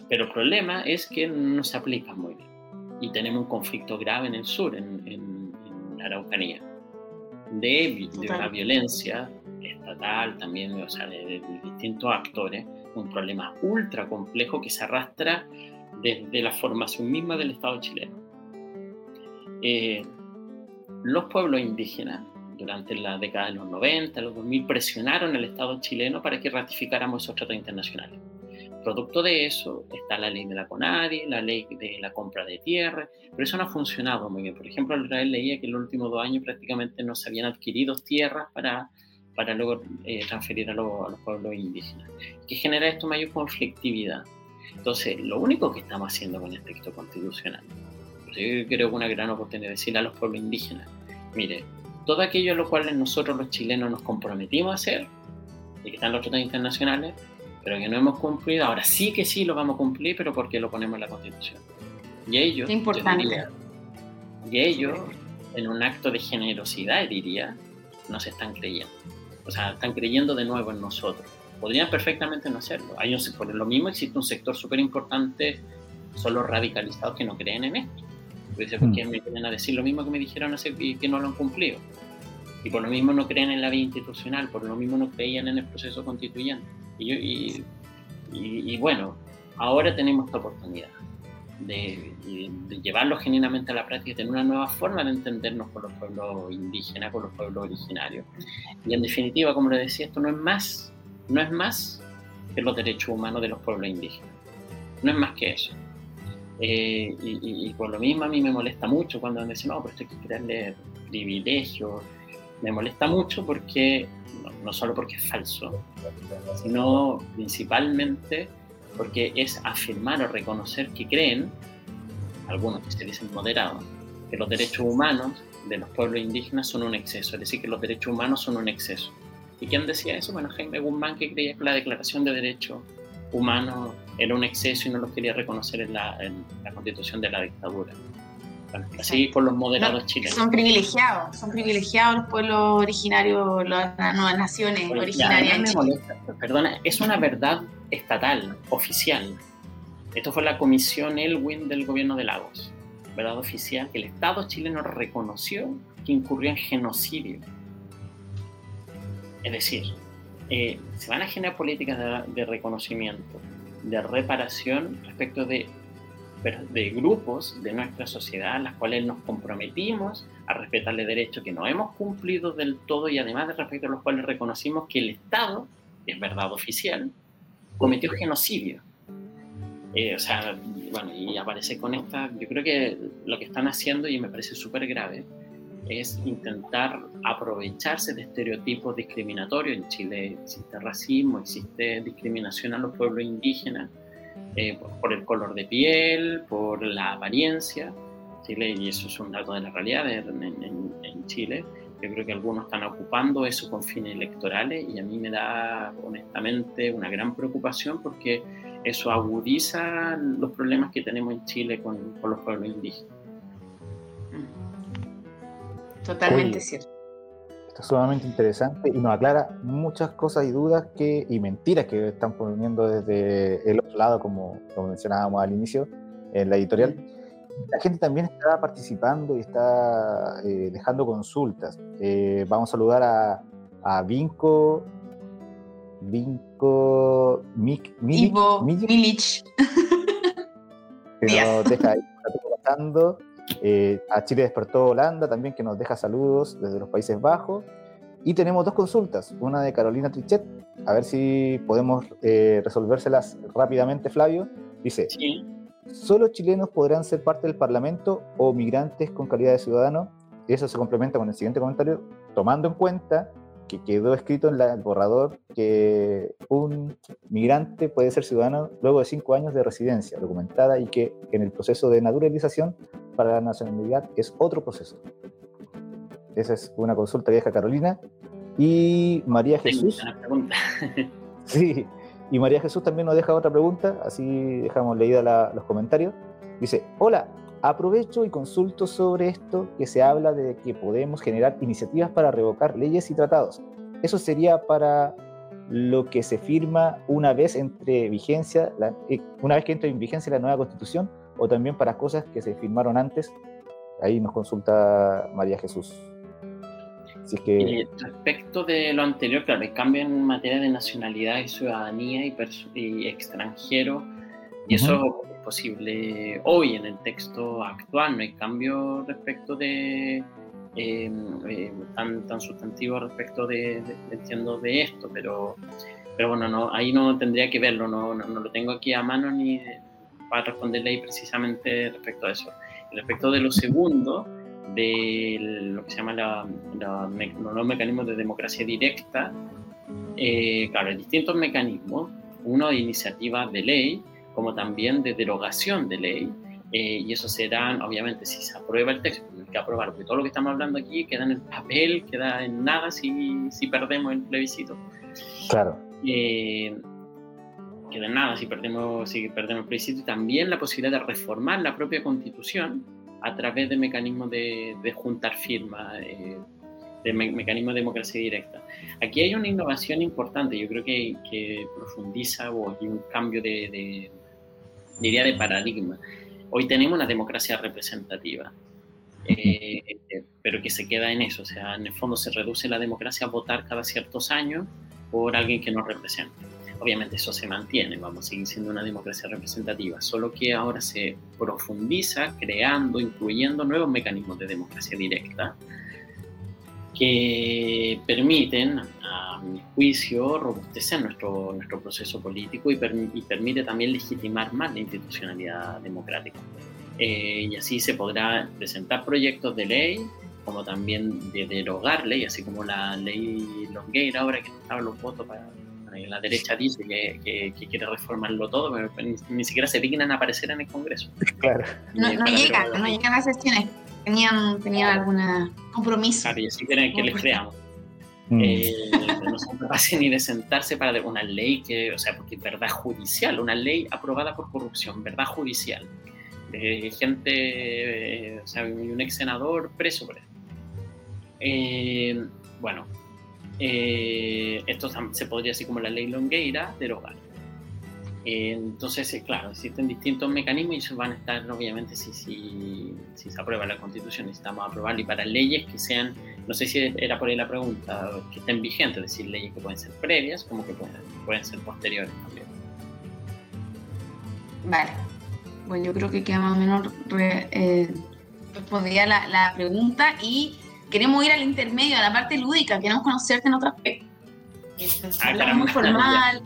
pero el problema es que no se aplica muy bien y tenemos un conflicto grave en el sur, en, en, la Araucanía, de, de, una violencia estatal también, o sea, de, de distintos actores, un problema ultra complejo que se arrastra desde la formación misma del Estado chileno. Eh, los pueblos indígenas durante la década de los 90, los 2000, presionaron al Estado chileno para que ratificáramos esos tratados internacionales. Producto de eso está la ley de la CONADI, la ley de la compra de tierra, pero eso no ha funcionado muy bien. Por ejemplo, Israel leía que en los últimos dos años prácticamente no se habían adquirido tierras para, para luego eh, transferir a, los pueblos indígenas. ¿Qué genera esto mayor conflictividad? Entonces, lo único que estamos haciendo con el texto constitucional, yo creo que una gran oportunidad de decirle a los pueblos indígenas, mire, todo aquello a lo cual nosotros los chilenos nos comprometimos a hacer, y que están los tratados internacionales, pero que no hemos cumplido, ahora sí que sí lo vamos a cumplir, pero porque lo ponemos en la Constitución. Y ellos, importante. y ellos, en un acto de generosidad, diría, no se están creyendo. O sea, están creyendo de nuevo en nosotros. Podrían perfectamente no hacerlo. Hay un, por lo mismo existe un sector súper importante, son los radicalizados que no creen en esto. Dice, ¿por qué mm. me vienen a decir lo mismo que me dijeron hace y que no lo han cumplido? Y por lo mismo no creen en la vía institucional, por lo mismo no creían en el proceso constituyente. Y, y, bueno, ahora tenemos esta oportunidad de, llevarlo genuinamente a la práctica, tener una nueva forma de entendernos con los pueblos indígenas, con los pueblos originarios. Y en definitiva, como le decía, esto no es más, no es más que los derechos humanos de los pueblos indígenas. No es más que eso. Eh, y, por lo mismo a mí me molesta mucho cuando me dicen, no, pero esto hay que crearle privilegios. Me molesta mucho porque, no solo porque es falso, sino principalmente porque es afirmar o reconocer que creen, algunos que se dicen moderados, que los derechos humanos de los pueblos indígenas son un exceso, es decir, que los derechos humanos son un exceso. ¿Y quién decía eso? Bueno, Jaime Guzmán, que creía que la Declaración de Derechos Humanos era un exceso y no los quería reconocer en la, constitución de la dictadura. Así por los moderados chilenos. Son privilegiados, son privilegiados los pueblos originarios, las nuevas naciones originarias. perdona, es una verdad estatal, oficial. Esto fue la comisión Elwin del gobierno de Lagos, verdad oficial, que el Estado chileno reconoció que incurrió en genocidio. Es decir, eh, se van a generar políticas de, reconocimiento, de reparación respecto de, de grupos de nuestra sociedad a las cuales nos comprometimos a respetarle derechos que no hemos cumplido del todo y además de respecto a los cuales reconocimos que el Estado, que es verdad oficial, cometió genocidio. Eh, o sea, bueno, y aparece con esta, yo creo que lo que están haciendo, y me parece súper grave, es intentar aprovecharse de estereotipos discriminatorios. En Chile existe racismo, existe discriminación a los pueblos indígenas eh, por, el color de piel, por la apariencia. Chile, y eso es un dato de la realidad en, en Chile, yo creo que algunos están ocupando eso con fines electorales y a mí me da honestamente una gran preocupación porque eso agudiza los problemas que tenemos en Chile con, los pueblos indígenas. Totalmente cierto. Está sumamente interesante y nos aclara muchas cosas y dudas que, y mentiras que están poniendo desde el otro lado, como, como mencionábamos al inicio en la editorial la gente también está participando y está eh, dejando consultas. Eh, vamos a saludar a, a Vinco, Vinco, Mick, Milik, Milich, que nos (laughs) deja ahí pasando. Eh, a Chile despertó Holanda también, que nos deja saludos desde los Países Bajos. Y tenemos dos consultas, una de Carolina Trichet, a ver si podemos resolvérselas rápidamente, Flavio. Dice, sí solo chilenos podrán ser parte del Parlamento o migrantes con calidad de ciudadano. Y eso se complementa con el siguiente comentario, tomando en cuenta que quedó escrito en el borrador que un migrante puede ser ciudadano luego de cinco años de residencia documentada y que en el proceso de naturalización para la nacionalidad es otro proceso. Esa es una consulta vieja Carolina. Y María Jesús. (laughs) sí, y María Jesús también nos deja otra pregunta, así dejamos leída los comentarios. Dice, hola, aprovecho y consulto sobre esto que se habla de que podemos generar iniciativas para revocar leyes y tratados. ¿Eso sería para lo que se firma una vez entre vigencia, eh, una vez que entre en vigencia la nueva constitución, o también para cosas que se firmaron antes? Ahí nos consulta María Jesús que... respecto de lo anterior, claro, el cambio en materia de nacionalidad y ciudadanía y, extranjero, y eso es posible hoy en el texto actual, no hay cambio respecto de... Em, eh, tan, tan sustantivo respecto de, entiendo de esto, pero, pero bueno, no, ahí no tendría que verlo, no, no, lo tengo aquí a mano ni para responderle ahí precisamente respecto a eso. Respecto de lo segundo, de lo que se llama la, los mecanismos de democracia directa, eh, claro, hay distintos mecanismos, uno de iniciativa de ley, como también de derogación de ley, eh, y eso serán, obviamente, si se aprueba el texto, hay que aprobar, porque todo lo que estamos hablando aquí queda en el papel, queda en nada si, si perdemos el plebiscito. Claro. Eh, queda en nada si perdemos, si perdemos el plebiscito y también la posibilidad de reformar la propia constitución a través de mecanismos de, de juntar firmas, eh, de mecanismos de democracia directa. Aquí hay una innovación importante, yo creo que, que profundiza o hay un cambio de, de, diría, de paradigma. Hoy tenemos una democracia representativa, eh, pero que se queda en eso, o sea, en el fondo se reduce la democracia a votar cada ciertos años por alguien que nos represente. Obviamente eso se mantiene, vamos a seguir siendo una democracia representativa, solo que ahora se profundiza creando, incluyendo nuevos mecanismos de democracia directa que permiten, juicio, robustecer nuestro, nuestro proceso político y, permite también legitimar más la institucionalidad democrática. Eh, y así se podrá presentar proyectos de ley, como también de derogar ley, así como la ley Longueira, ahora que no estaban los votos para, la derecha dice que, que, quiere reformarlo todo, pero ni, siquiera se dignan a aparecer en el Congreso. Claro. No, no llegan, no llegan a sesiones tenían, tenían algún compromiso. Claro, y así quieren que les creamos. Mm. Eh, no son capaces ni de sentarse para una ley que, o sea, porque es verdad judicial, una ley aprobada por corrupción, verdad judicial. De gente, eh, o sea, un ex senador preso por eso. Eh, bueno, esto se podría así como la ley Longueira derogar. Eh, entonces, eh, claro, existen distintos mecanismos y van a estar, obviamente, si, si, si se aprueba la Constitución, necesitamos aprobarla y para leyes que sean, no sé si era por ahí la pregunta, que estén vigentes, es decir, leyes que pueden ser previas como que pueden, pueden ser posteriores también. Vale. Bueno, yo creo que queda más o menos eh, respondida la, la, pregunta y queremos ir al intermedio, a la parte lúdica, queremos conocerte en otro aspecto. Ah, muy formal.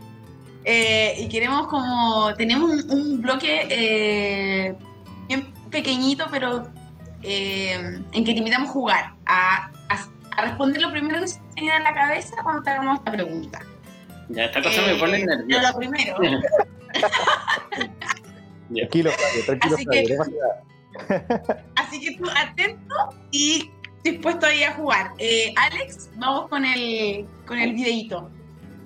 Eh, y queremos como, tenemos un, bloque eh, bien pequeñito, pero eh, en que te invitamos a jugar, a, a, responder lo primero que se te viene a la cabeza cuando te hagamos esta pregunta. Ya, esta cosa me pone nervioso. lo primero. (laughs) tranquilo, tranquilo, así, que, (laughs) así que tú atento y dispuesto ahí a jugar. Alex, vamos con el, con el videito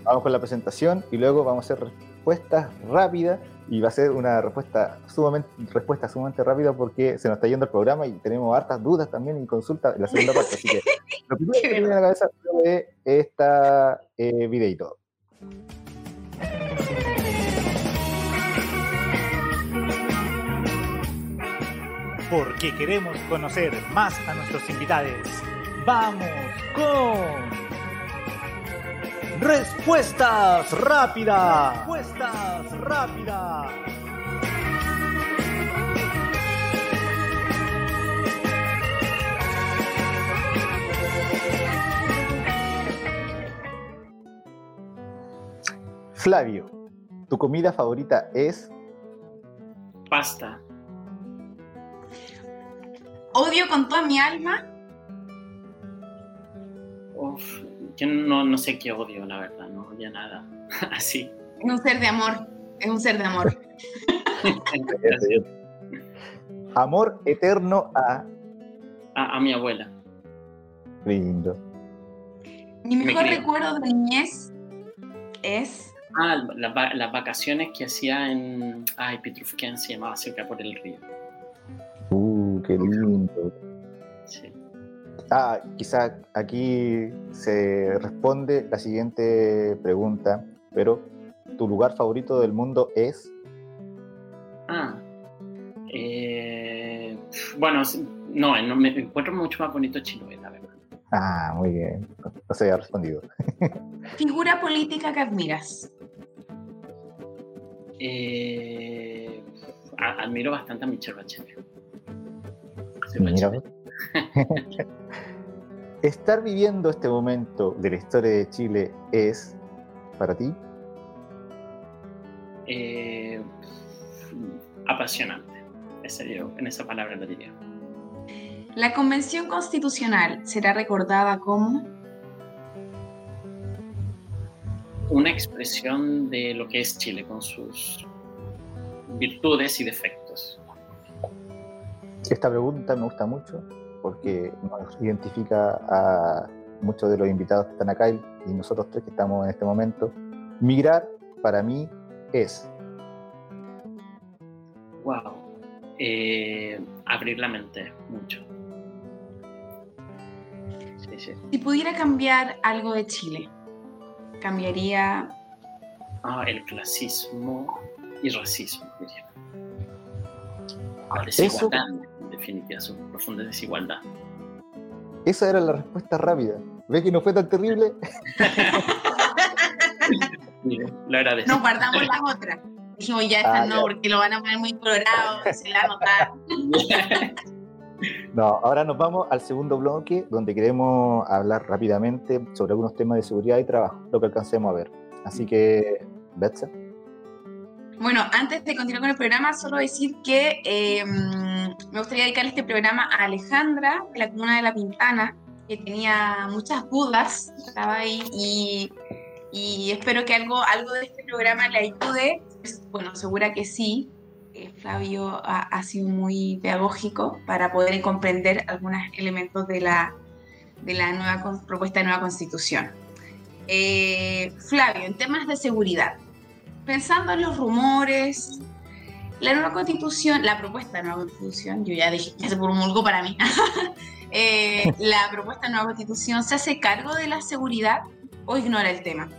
vamos con la presentación y luego vamos a hacer respuestas rápidas y va a ser una respuesta sumamente, respuesta sumamente rápida porque se nos está yendo el programa y tenemos hartas dudas también y consultas en la segunda parte. Así que lo primero que viene a la cabeza es esta eh, videito. Porque queremos conocer más a nuestros invitados. ¡Vamos con Respuestas rápidas. Respuestas rápidas. Flavio, ¿tu comida favorita es? Pasta. Odio con toda mi alma. Uf, yo no, no sé qué odio, la verdad, no odio nada. (laughs) Así. Es un ser de amor, es un ser de amor. (laughs) amor eterno a... a... mi abuela. Lindo. Mi mejor recuerdo de niñez es... Ah, las vacaciones que hacía en... Ay, Pitrufquén se llamaba cerca por el río. Uh, qué lindo. Ah, quizá aquí se responde la siguiente pregunta, pero ¿tu lugar favorito del mundo es? Ah, eh, bueno, no, me encuentro mucho más bonito Chiloé, la verdad. Ah, muy bien, no se había respondido. (laughs) ¿Figura política que admiras? Eh, admiro bastante a Michelle Bachelet. (laughs) ¿Estar viviendo este momento de la historia de Chile es para ti? Eh, apasionante. Ese yo, en esa palabra lo diría. La Convención Constitucional será recordada como una expresión de lo que es Chile con sus virtudes y defectos. Esta pregunta me gusta mucho porque nos identifica a muchos de los invitados que están acá y nosotros tres que estamos en este momento. Migrar para mí es. Wow. Eh, abrir la mente mucho. Si pudiera cambiar algo de Chile, cambiaría. Ah, el clasismo y racismo, diría. La desigualdad, en definitiva, su profunda desigualdad. Esa era la respuesta rápida. ¿Ves que no fue tan terrible? (laughs) lo agradezco. Nos guardamos las otras. Dijimos, ya esta ah, no, porque lo van a poner muy colorado, se la va (laughs) No, ahora nos vamos al segundo bloque, donde queremos hablar rápidamente sobre algunos temas de seguridad y trabajo, lo que alcancemos a ver. Así que, Betsa. Bueno, antes de continuar con el programa, solo decir que em, me gustaría dedicar este programa a Alejandra, de la comuna de La Pintana, que tenía muchas dudas, estaba ahí y, espero que algo, algo de este programa le ayude. Bueno, segura que sí. Flavio ha, sido muy pedagógico para poder comprender algunos elementos de la, de la nueva propuesta de nueva constitución. Eh, Flavio, en temas de seguridad, pensando en los rumores, la nueva constitución, la propuesta de nueva constitución, yo ya dije, ya se promulgó para mí, (laughs) eh, la propuesta de nueva constitución, ¿se hace cargo de la seguridad o ignora el tema?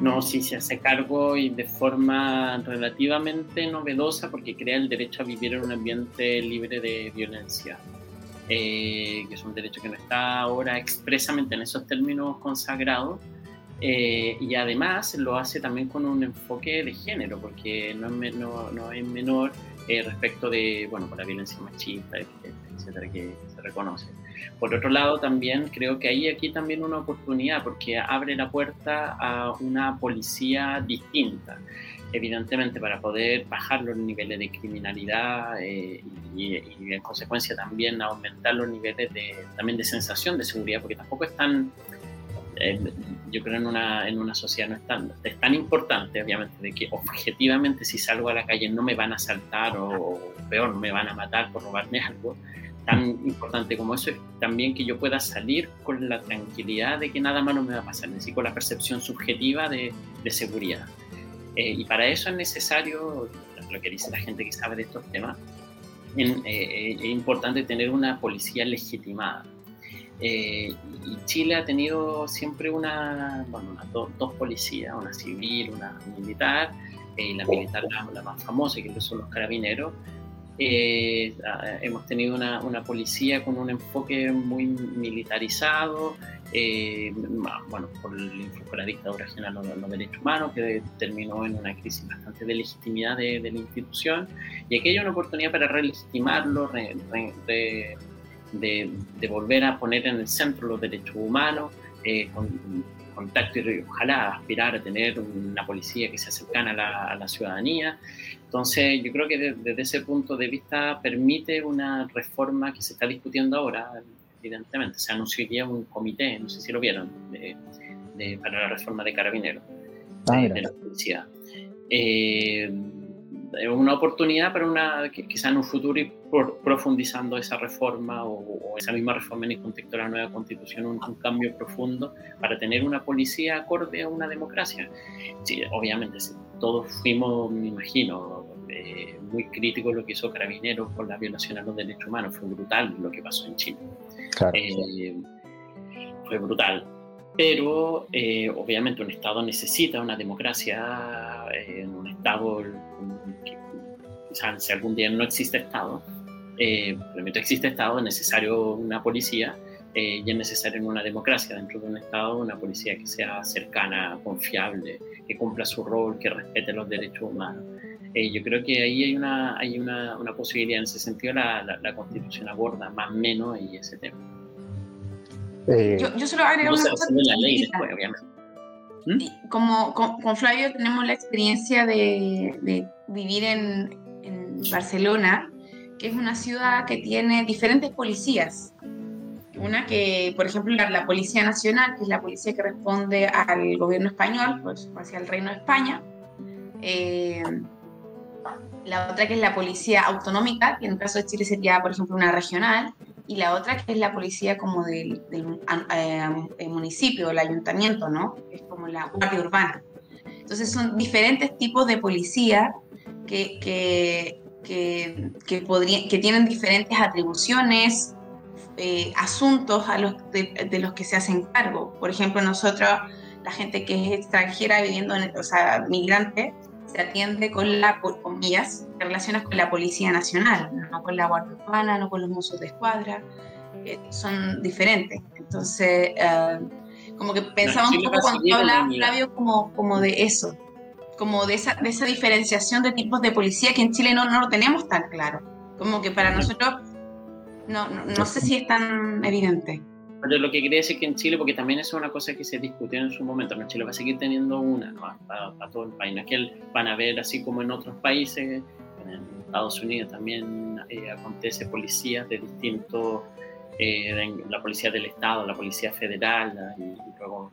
No, sí se hace cargo y de forma relativamente novedosa porque crea el derecho a vivir en un ambiente libre de violencia, eh, que es un derecho que no está ahora expresamente en esos términos consagrados, eh, y además lo hace también con un enfoque de género, porque no es, no, no es menor eh, respecto de, bueno, la violencia machista, etcétera, que se reconoce. Por otro lado, también creo que hay aquí también una oportunidad, porque abre la puerta a una policía distinta evidentemente para poder bajar los niveles de criminalidad eh, y, y, en consecuencia también aumentar los niveles de, también de sensación de seguridad, porque tampoco es tan yo creo en una, en una sociedad no es tan, es tan importante, obviamente, de que objetivamente si salgo a la calle no me van a asaltar o, peor, me van a matar por robarme (laughs) algo. Tan importante como eso es también que yo pueda salir con la tranquilidad de que nada malo me va a pasar, es decir, con la percepción subjetiva de, de seguridad. Eh, y para eso es necesario, lo que dice la gente que sabe de estos temas, eh, es importante tener una policía legitimada. Eh, y Chile ha tenido siempre una, bueno, dos policías, una civil, una militar, eh, y la militar la, más famosa, que son los carabineros. Eh, hemos tenido una, una, policía con un enfoque muy militarizado, bueno, por, el, por, la dictadura general de los, derechos humanos, que terminó en una crisis bastante de legitimidad de, de la institución, y hay una oportunidad para relegitimarlo, re, re, de, volver a poner en el centro los derechos humanos, eh, con, contacto y ojalá aspirar a tener una policía que sea cercana a la, ciudadanía. Entonces, yo creo que desde ese punto de vista permite una reforma que se está discutiendo ahora, evidentemente. Se anunció ya un comité, no sé si lo vieron, para la reforma de carabineros, ah, de, la policía. Eh, una oportunidad para una, quizá en un futuro ir profundizando esa reforma o, esa misma reforma en el contexto de la nueva constitución, un, cambio profundo para tener una policía acorde a una democracia. Sí, obviamente, todos fuimos, me imagino, eh, muy críticos lo que hizo Carabineros con la violación a los derechos humanos. Fue brutal lo que pasó en Chile. Eh, fue brutal pero eh, obviamente un Estado necesita una democracia, eh, un Estado, si algún día no existe Estado, eh, existe Estado, es necesario una policía eh, y es necesario en una democracia, dentro de un Estado, una policía que sea cercana, confiable, que cumpla su rol, que respete los derechos humanos. yo creo que ahí hay una, hay una, una posibilidad, en ese sentido la, la, la Constitución aborda más o menos y ese tema. Eh, yo, solo agrego una cosa. ¿Mm? Como con, Flavio tenemos la experiencia de, vivir en, Barcelona que es una ciudad que tiene diferentes policías. Una que, por ejemplo, la, Policía Nacional, que es la policía que responde al gobierno español, pues hacia el Reino de España. Eh, la otra que es la Policía Autonómica, que en el caso de Chile sería, por ejemplo, una regional. Y la otra que es la policía como del, eh, municipio, el ayuntamiento, ¿no? Es como la guardia urbana. Entonces son diferentes tipos de policía que, que, que, que tienen diferentes atribuciones, eh, asuntos a los de, los que se hacen cargo. Por ejemplo, nosotros, la gente que es extranjera viviendo, en, o sea, migrante, se atiende con la, comillas, se relaciona con la Policía Nacional, no con la Guardia Urbana, no con los mozos de escuadra, eh, son diferentes. Entonces, eh, como que pensamos un poco cuando habla Flavio como, como de eso, como de esa, de esa diferenciación de tipos de policía que en Chile no, no lo tenemos tan claro. Como que para nosotros no, no, sé si es tan evidente. Pero lo que quería decir que en Chile, porque también es una cosa que se discutió en su momento, en Chile va a seguir teniendo una ¿no? para, todo el país. No es que van a ver, así como en otros países, en Estados Unidos también eh, acontece policías de distintos, eh, la policía del Estado, la policía federal, y, luego,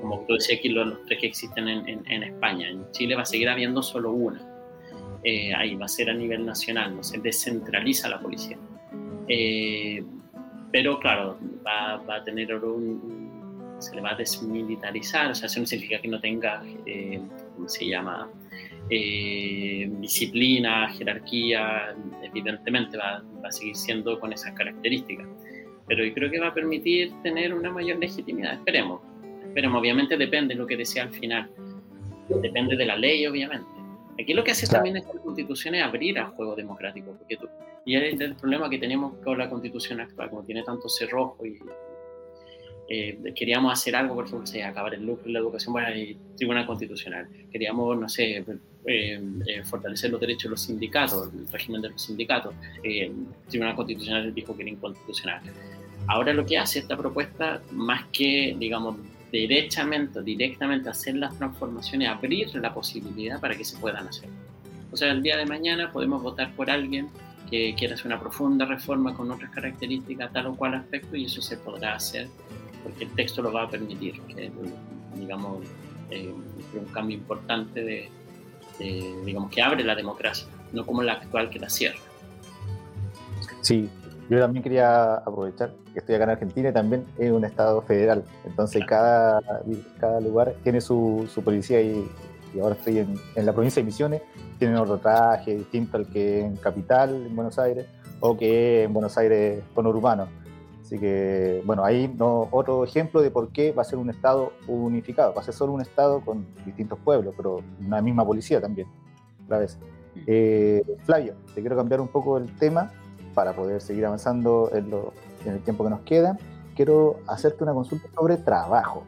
como, tú decías aquí, los, tres que existen en, en, España. En Chile va a seguir habiendo solo una. Eh, ahí va a ser a nivel nacional, no se descentraliza la policía. Eh, pero claro, va, a tener un, se le va a desmilitarizar, o sea, eso no significa que no tenga, eh, ¿cómo se llama? Eh, disciplina, jerarquía, evidentemente va, va, a seguir siendo con esas características. Pero yo creo que va a permitir tener una mayor legitimidad, esperemos. Esperemos, obviamente depende de lo que desea al final. Depende de la ley, obviamente. Aquí lo que hace también esta constitución es abrir al juego democrático, porque tú, y es el problema que tenemos con la constitución actual, como tiene tanto cerrojo y eh, queríamos hacer algo, por ejemplo, acabar el lucro en la educación, bueno, y tribunal constitucional. Queríamos, no sé, eh, eh, fortalecer los derechos de los sindicatos, el régimen de los sindicatos. el tribunal constitucional dijo que era inconstitucional. Ahora lo que hace esta propuesta, más que, digamos, derechamente, directamente hacer las transformaciones, abrir la posibilidad para que se puedan hacer. O sea, el día de mañana podemos votar por alguien que quiera hacer una profunda reforma con otras características, tal o cual aspecto, y eso se podrá hacer porque el texto lo va a permitir, que digamos, eh, un cambio importante de, digamos, que abre la democracia, no como la actual que la cierra. Sí, yo también quería aprovechar que estoy acá en Argentina y también es un estado federal, entonces cada, cada lugar tiene su, su policía y, y ahora estoy en, en, la provincia de Misiones, tienen otro traje distinto al que en Capital, en Buenos Aires, o que en Buenos Aires con Urbano. Así que, bueno, ahí no, otro ejemplo de por qué va a ser un Estado unificado. Va a ser solo un Estado con distintos pueblos, pero una misma policía también, otra vez. Mm. Eh, Flavio, te quiero cambiar un poco el tema para poder seguir avanzando en, lo, en el tiempo que nos queda. Quiero hacerte una consulta sobre trabajo.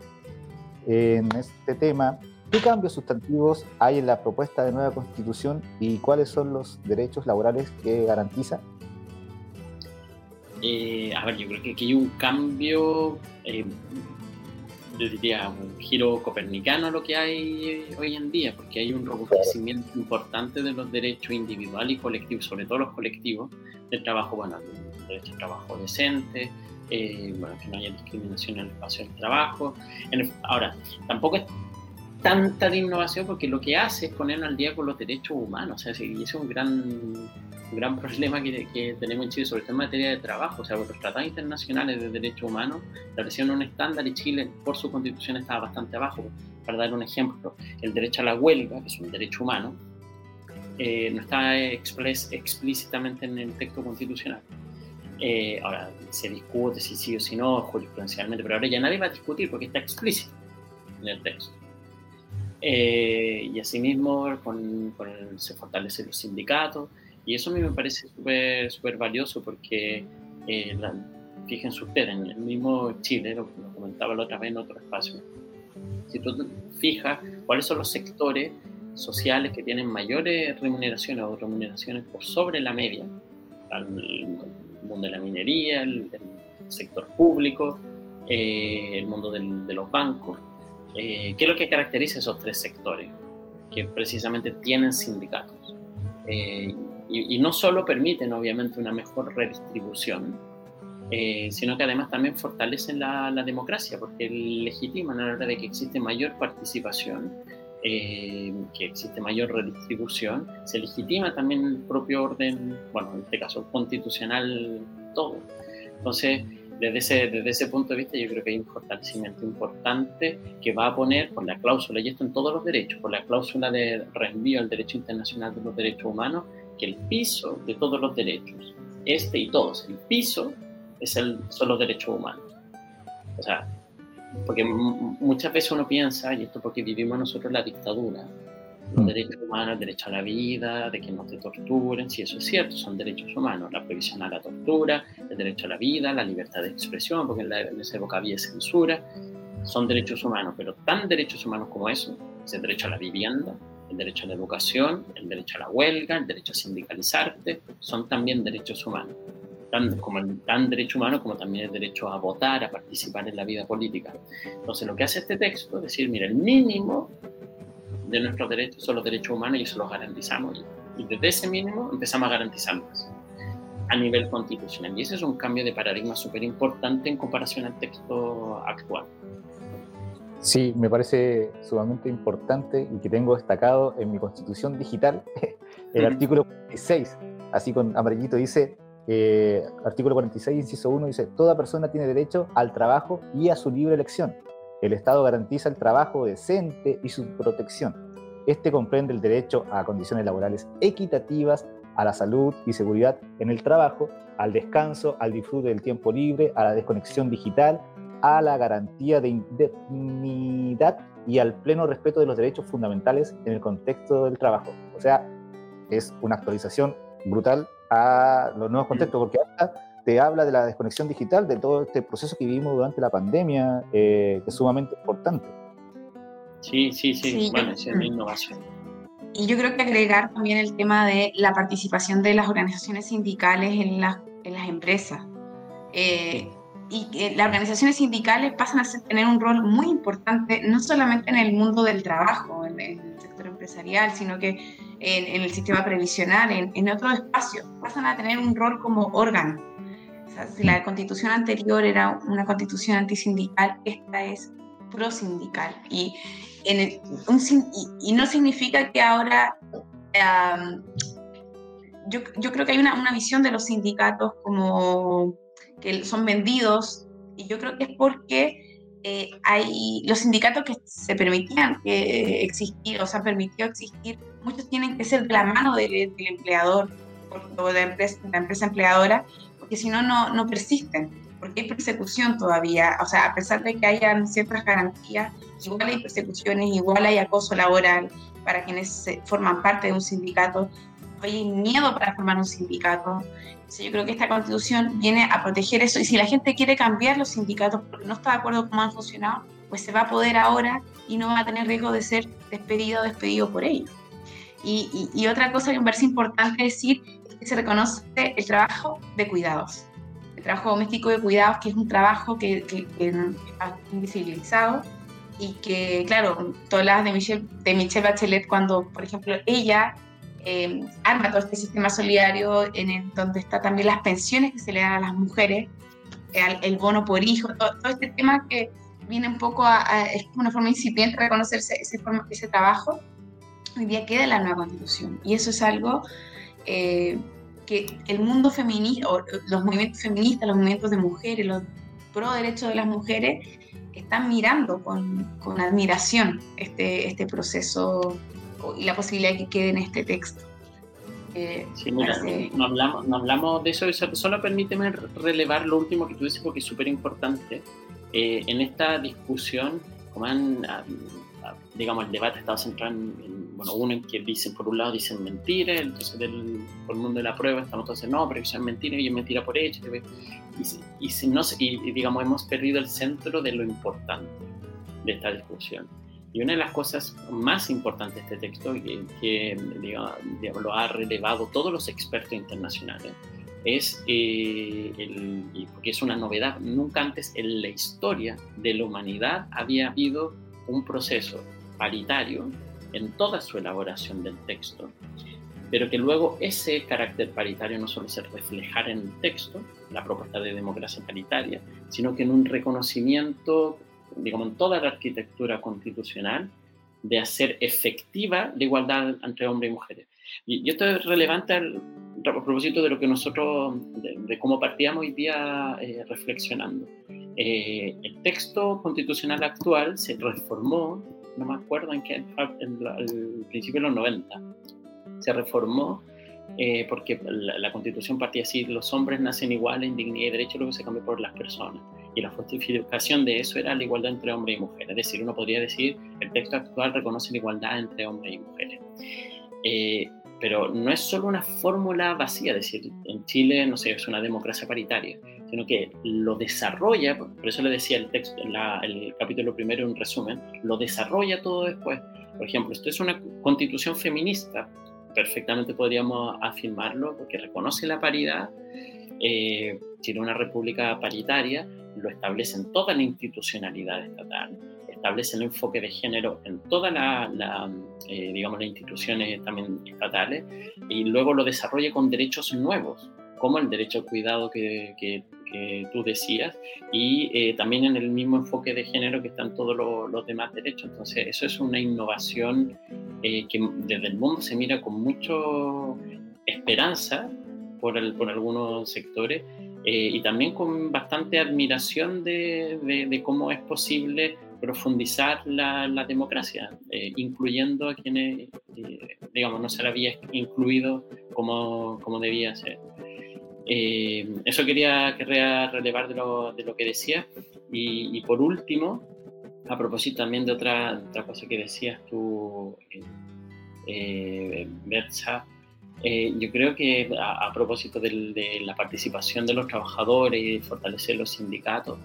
En este tema, ¿Qué cambios sustantivos hay en la propuesta de nueva constitución y cuáles son los derechos laborales que garantiza? Eh, a ver, yo creo que aquí hay un cambio, eh, yo diría un giro copernicano lo que hay hoy en día, porque hay un robustecimiento importante de los derechos individuales y colectivos, sobre todo los colectivos, del trabajo, bueno, el derecho al trabajo decente, eh, bueno, que no haya discriminación en el espacio del trabajo. ahora, tampoco es tanta innovación porque lo que hace es poner al día con los derechos humanos. O sea, ese es un gran, un gran (laughs) problema que, que, tenemos en Chile, sobre todo en materia de trabajo. O sea, los tratados internacionales de derechos humanos establecieron un estándar y Chile, por su constitución, estaba bastante abajo. Para dar un ejemplo, el derecho a la huelga, que es un derecho humano, eh, no está explícitamente en el texto constitucional. Eh, ahora se discute si sí o si no, jurisprudencialmente, pero ahora ya nadie va a discutir porque está explícito en el texto. Eh, y asimismo con, con se fortalecen los sindicatos. Y eso a mí me parece súper valioso porque eh, fíjense ustedes, en el mismo Chile, lo, lo, comentaba la otra vez en otro espacio, si tú fijas cuáles son los sectores sociales que tienen mayores remuneraciones o remuneraciones por sobre la media, el mundo de la minería, el, sector público, eh, el mundo del, de los bancos, eh, ¿Qué es lo que caracteriza esos tres sectores? Que precisamente tienen sindicatos. Eh, y, no solo permiten obviamente una mejor redistribución, eh, sino que además también fortalecen la, democracia, porque legitiman a la hora de que existe mayor participación, eh, que existe mayor redistribución, se legitima también el propio orden, bueno, en este caso constitucional, todo. Entonces, desde ese, desde ese punto de vista yo creo que hay un fortalecimiento importante que va a poner por la cláusula, y esto en todos los derechos, por la cláusula de reenvío al derecho internacional de los derechos humanos, que el piso de todos los derechos, este y todos, el piso es el, son los derechos humanos. O sea, porque muchas veces uno piensa, y esto porque vivimos nosotros la dictadura, los mm. derechos humanos, el derecho a la vida, de que no te torturen, si eso es cierto, son derechos humanos, la prohibición a la tortura, el derecho a la vida, la libertad de expresión, porque en, en esa época había censura, son derechos humanos, pero tan derechos humanos como eso, es el derecho a la vivienda, el derecho a la educación, el derecho a la huelga, el derecho a sindicalizarte, son también derechos humanos, tan, como el tan derecho humano como también el derecho a votar, a participar en la vida política. Entonces lo que hace este texto es decir, mira, el mínimo de nuestros derechos son los derechos humanos y eso los garantizamos. Y desde ese mínimo empezamos a garantizarlos a nivel constitucional. Y ese es un cambio de paradigma súper importante en comparación al texto actual. Sí, me parece sumamente importante y que tengo destacado en mi constitución digital (laughs) el artículo 46, así con amarillito dice, eh, artículo 46, inciso 1, dice, toda persona tiene derecho al trabajo y a su libre elección el Estado garantiza el trabajo decente y su protección. Este comprende el derecho a condiciones laborales equitativas, a la salud y seguridad en el trabajo, al descanso, al disfrute del tiempo libre, a la desconexión digital, a la garantía de indemnidad y al pleno respeto de los derechos fundamentales en el contexto del trabajo. O sea, es una actualización brutal a los nuevos contextos, porque ahora te habla de la desconexión digital, de todo este proceso que vivimos durante la pandemia, eh, que es sumamente importante. Sí, sí, sí, bueno, es una innovación. Y yo creo que agregar también el tema de la participación de las organizaciones sindicales en, las, en las empresas. Eh, y que las organizaciones sindicales pasan a tener un rol muy importante, no solamente en el mundo del trabajo, en, el sector empresarial, sino que en, en el sistema previsional, en, en otros espacios, pasan a tener un rol como órgano si la constitución anterior era una constitución antisindical, esta es prosindical. Y, en y, no significa que ahora... yo, yo, creo que hay una, una, visión de los sindicatos como que son vendidos, y yo creo que es porque eh, hay los sindicatos que se permitían existir, o sea, permitió existir, muchos tienen que ser de la mano del, empleador o de empresa, la empresa empleadora, porque si no, no persisten, porque hay persecución todavía, o sea, a pesar de que hayan ciertas garantías, igual hay persecuciones, igual hay acoso laboral para quienes forman parte de un sindicato, hay miedo para formar un sindicato. yo creo que esta constitución viene a proteger eso y si la gente quiere cambiar los sindicatos porque no está de acuerdo con cómo han funcionado, pues se va a poder ahora y no va a tener riesgo de ser despedido o despedido por ellos. Y, y, otra cosa que me parece importante decir se reconoce el trabajo de cuidados. El trabajo doméstico de cuidados, que es un trabajo que, que, está invisibilizado y que, claro, todas de Michelle, de Michelle Bachelet, cuando, por ejemplo, ella eh, arma todo este sistema solidario en donde está también las pensiones que se le dan a las mujeres, el, bono por hijo, todo, este tema que viene un poco a, es una forma incipiente de reconocerse ese, ese trabajo, hoy día queda en la nueva constitución. Y eso es algo eh, que el mundo feminista, o los movimientos feministas, los movimientos de mujeres, los pro derechos de las mujeres, están mirando con, con admiración este, este proceso y la posibilidad de que quede en este texto. Eh, sí, mira, no, hablamos, no hablamos de eso, solo permíteme relevar lo último que tú dices porque es súper importante. Eh, en esta discusión, como han, digamos, el debate ha estado centrado en, bueno, uno que dicen, por un lado dicen mentiras, entonces del, por el mundo de la prueba estamos todos no, pero eso es mentira y es mentira por hecho. Y, y, no, y, digamos, hemos perdido el centro de lo importante de esta discusión. Y una de las cosas más importantes de este texto, que, que digamos, lo ha relevado todos los expertos internacionales, es, eh, el, porque es una novedad, nunca antes en la historia de la humanidad había habido un proceso paritario en toda su elaboración del texto, pero que luego ese carácter paritario no solo se reflejara en el texto, la propuesta de democracia paritaria, sino que en un reconocimiento, digamos, en toda la arquitectura constitucional de hacer efectiva la igualdad entre hombres y mujeres. Y, esto es relevante al, a propósito de lo que nosotros, de, cómo partíamos hoy día eh, reflexionando. Eh, el texto constitucional actual se reformó, no me acuerdo en qué, en, al principio de los 90, se reformó eh, porque la, constitución partía así, los hombres nacen iguales en dignidad y derecho, luego se cambió por las personas. Y la justificación de eso era la igualdad entre hombre y mujer. Es decir, uno podría decir, el texto actual reconoce la igualdad entre hombres y mujeres. Eh, pero no es solo una fórmula vacía, es decir, en Chile, no sé, es una democracia paritaria, sino que lo desarrolla, por eso le decía el texto, el capítulo primero en resumen, lo desarrolla todo después. Por ejemplo, esto es una constitución feminista, perfectamente podríamos afirmarlo, porque reconoce la paridad, eh, tiene una república paritaria, lo establece en toda la institucionalidad estatal, establece el enfoque de género en todas la, eh, digamos, las instituciones también estatales y luego lo desarrolla con derechos nuevos, como el derecho al cuidado que, que, tú decías, y eh, también en el mismo enfoque de género que están todos los demás derechos. Entonces, eso es una innovación eh, que desde el mundo se mira con mucha esperanza por, el, por algunos sectores eh, y también con bastante admiración de, de, cómo es posible profundizar la, la democracia, eh, incluyendo a quienes, digamos, no se la había incluido como, como debía ser. Eso quería, quería relevar de lo, de que decía. Y, por último, a propósito también de otra, cosa que decías tú, eh, eh Bercha, eh, yo creo que a, propósito de la participación de los trabajadores y fortalecer los sindicatos,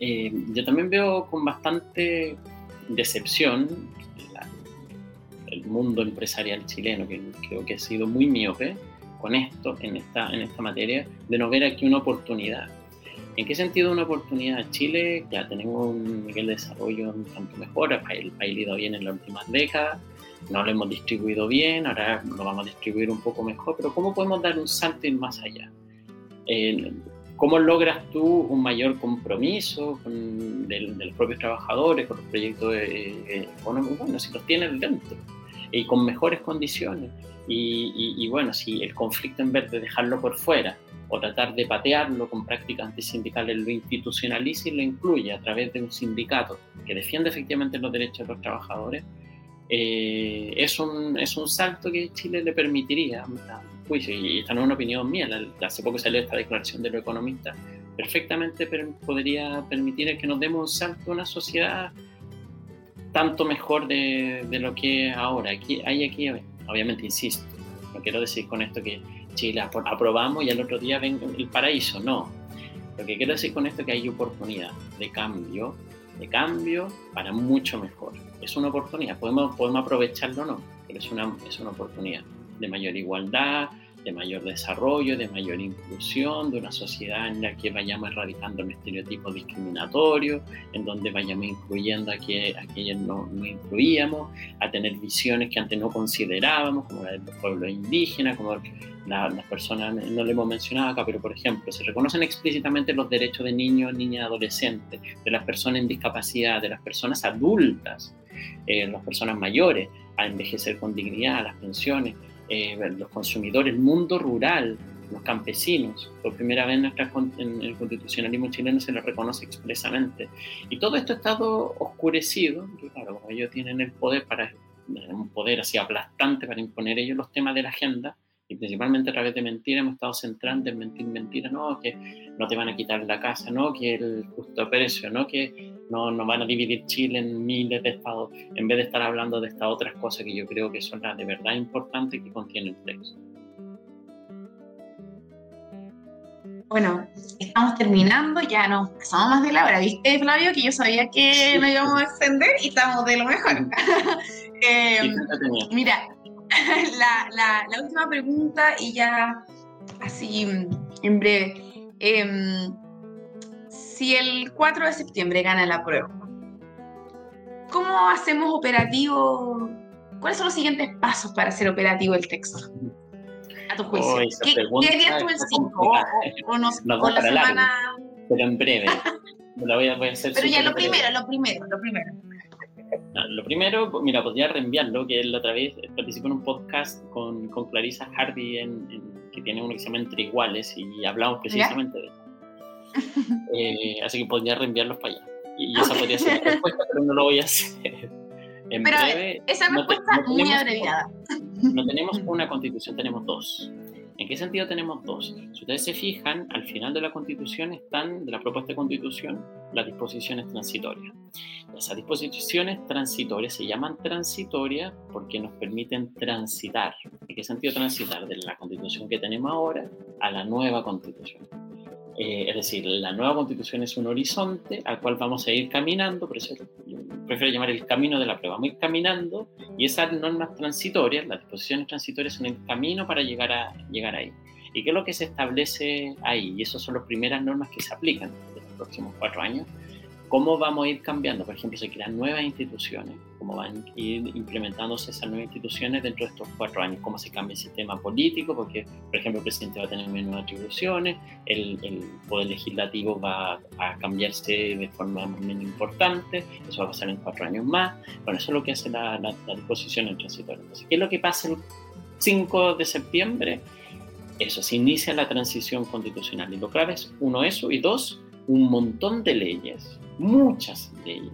eh, yo también veo con bastante decepción el mundo empresarial chileno, que creo que ha sido muy miope con esto, en esta, en esta materia, de no ver aquí una oportunidad ¿En qué sentido una oportunidad? Chile ya tenemos un nivel de desarrollo tanto mejor, el país, ido bien en las últimas décadas, no lo hemos distribuido bien, ahora lo vamos a distribuir un poco mejor, pero ¿cómo podemos dar un salto y más allá? ¿Cómo logras tú un mayor compromiso con, de, los propios trabajadores, con los proyectos económicos? Bueno, si los tienes dentro y con mejores condiciones. Y, y, bueno, si el conflicto en vez de dejarlo por fuera o tratar de patearlo con prácticas antisindicales, lo institucionaliza y lo incluye a través de un sindicato que defiende efectivamente los derechos de los trabajadores, eh, es, un, es un salto que Chile le permitiría, y esta no es una opinión mía, hace poco salió esta declaración de los economistas, perfectamente podría permitir que nos demos un salto a una sociedad tanto mejor de, de lo que ahora. Aquí, hay aquí, obviamente, insisto, no quiero decir con esto que Chile aprobamos y al otro día venga el paraíso, no. Lo que quiero decir con esto es que hay oportunidad de cambio, de cambio para mucho mejor. Es una oportunidad, podemos, podemos aprovecharlo o no, pero es una, es una oportunidad de mayor igualdad, de mayor desarrollo, de mayor inclusión, de una sociedad en la que vayamos erradicando el estereotipo discriminatorio, en donde vayamos incluyendo a, que, a quienes no, no, incluíamos, a tener visiones que antes no considerábamos, como la de los pueblos indígenas, como las personas, no lo hemos mencionado acá, pero por ejemplo, se reconocen explícitamente los derechos de niños, niñas, adolescentes, de las personas en discapacidad, de las personas adultas, eh, las personas mayores, a envejecer con dignidad, las pensiones, eh, los consumidores, el mundo rural, los campesinos. Por primera vez en, el constitucionalismo chileno se les reconoce expresamente. Y todo esto ha estado oscurecido, claro, ellos tienen el poder para un poder así aplastante para imponer ellos los temas de la agenda, y principalmente a través de mentiras hemos estado centrando en mentir mentiras, no, que no te van a quitar la casa, no, que el justo precio, no, que no, no van a dividir Chile en miles de estados, en vez de estar hablando de estas otras cosas que yo creo que son las de verdad importantes que contiene el texto. Bueno, estamos terminando, ya nos pasamos más de la hora, ¿viste, Flavio? Que yo sabía que no íbamos a extender y estamos de lo mejor. (laughs) eh, mira, (laughs) la, la, última pregunta y ya así en breve. Em, si el 4 de septiembre gana la prueba, ¿cómo hacemos operativo ¿cuáles son los siguientes pasos para hacer operativo el texto? A tu juicio. Oh, ¿Qué, ¿qué harías tú el está 5? O, o no- Nos o la para largo. semana... Pero en breve. (laughs) La voy a, voy a hacer Pero ya lo primero, lo primero, lo primero. Lo primero, mira, podría reenviarlo, que la otra vez participé en un podcast con, con Clarisa Hardy, en, en- que tiene uno que se llama Entre Iguales, y hablamos precisamente de eso. (laughs) Eh, así que podría reenviarlos para allá. Y, y esa podría ser la (laughs) respuesta, pero no lo voy a hacer. En Pero, breve, Esa no te- respuesta no muy abreviada. (laughs) no tenemos una constitución, tenemos dos. ¿En qué sentido tenemos dos? Si ustedes se fijan, al final de la constitución están, de la propuesta de constitución, las disposiciones transitorias. Esas disposiciones transitorias se llaman transitorias porque nos permiten transitar. ¿En qué sentido transitar? De la constitución que tenemos ahora a la nueva constitución. Eh, es decir, la nueva constitución es un horizonte al cual vamos a ir caminando, por eso prefiero llamar el camino de la prueba, vamos a ir caminando y esas normas transitorias, las disposiciones transitorias son el camino para llegar, a, llegar ahí. ¿Y qué es lo que se establece ahí? Y esas son las primeras normas que se aplican en los próximos cuatro años. ¿Cómo vamos a ir cambiando? Por ejemplo, se crean nuevas instituciones, cómo van a ir implementándose esas nuevas instituciones dentro de estos cuatro años, cómo se cambia el sistema político, porque, por ejemplo, el presidente va a tener menos atribuciones, el, el poder legislativo va a cambiarse de forma menos importante, eso va a pasar en cuatro años más. Bueno, eso es lo que hace la, la, la disposición en transitorio. Entonces, ¿qué es lo que pasa el 5 de septiembre? Eso, se inicia la transición constitucional. Y lo clave es, uno, eso, y dos, un montón de leyes, muchas leyes,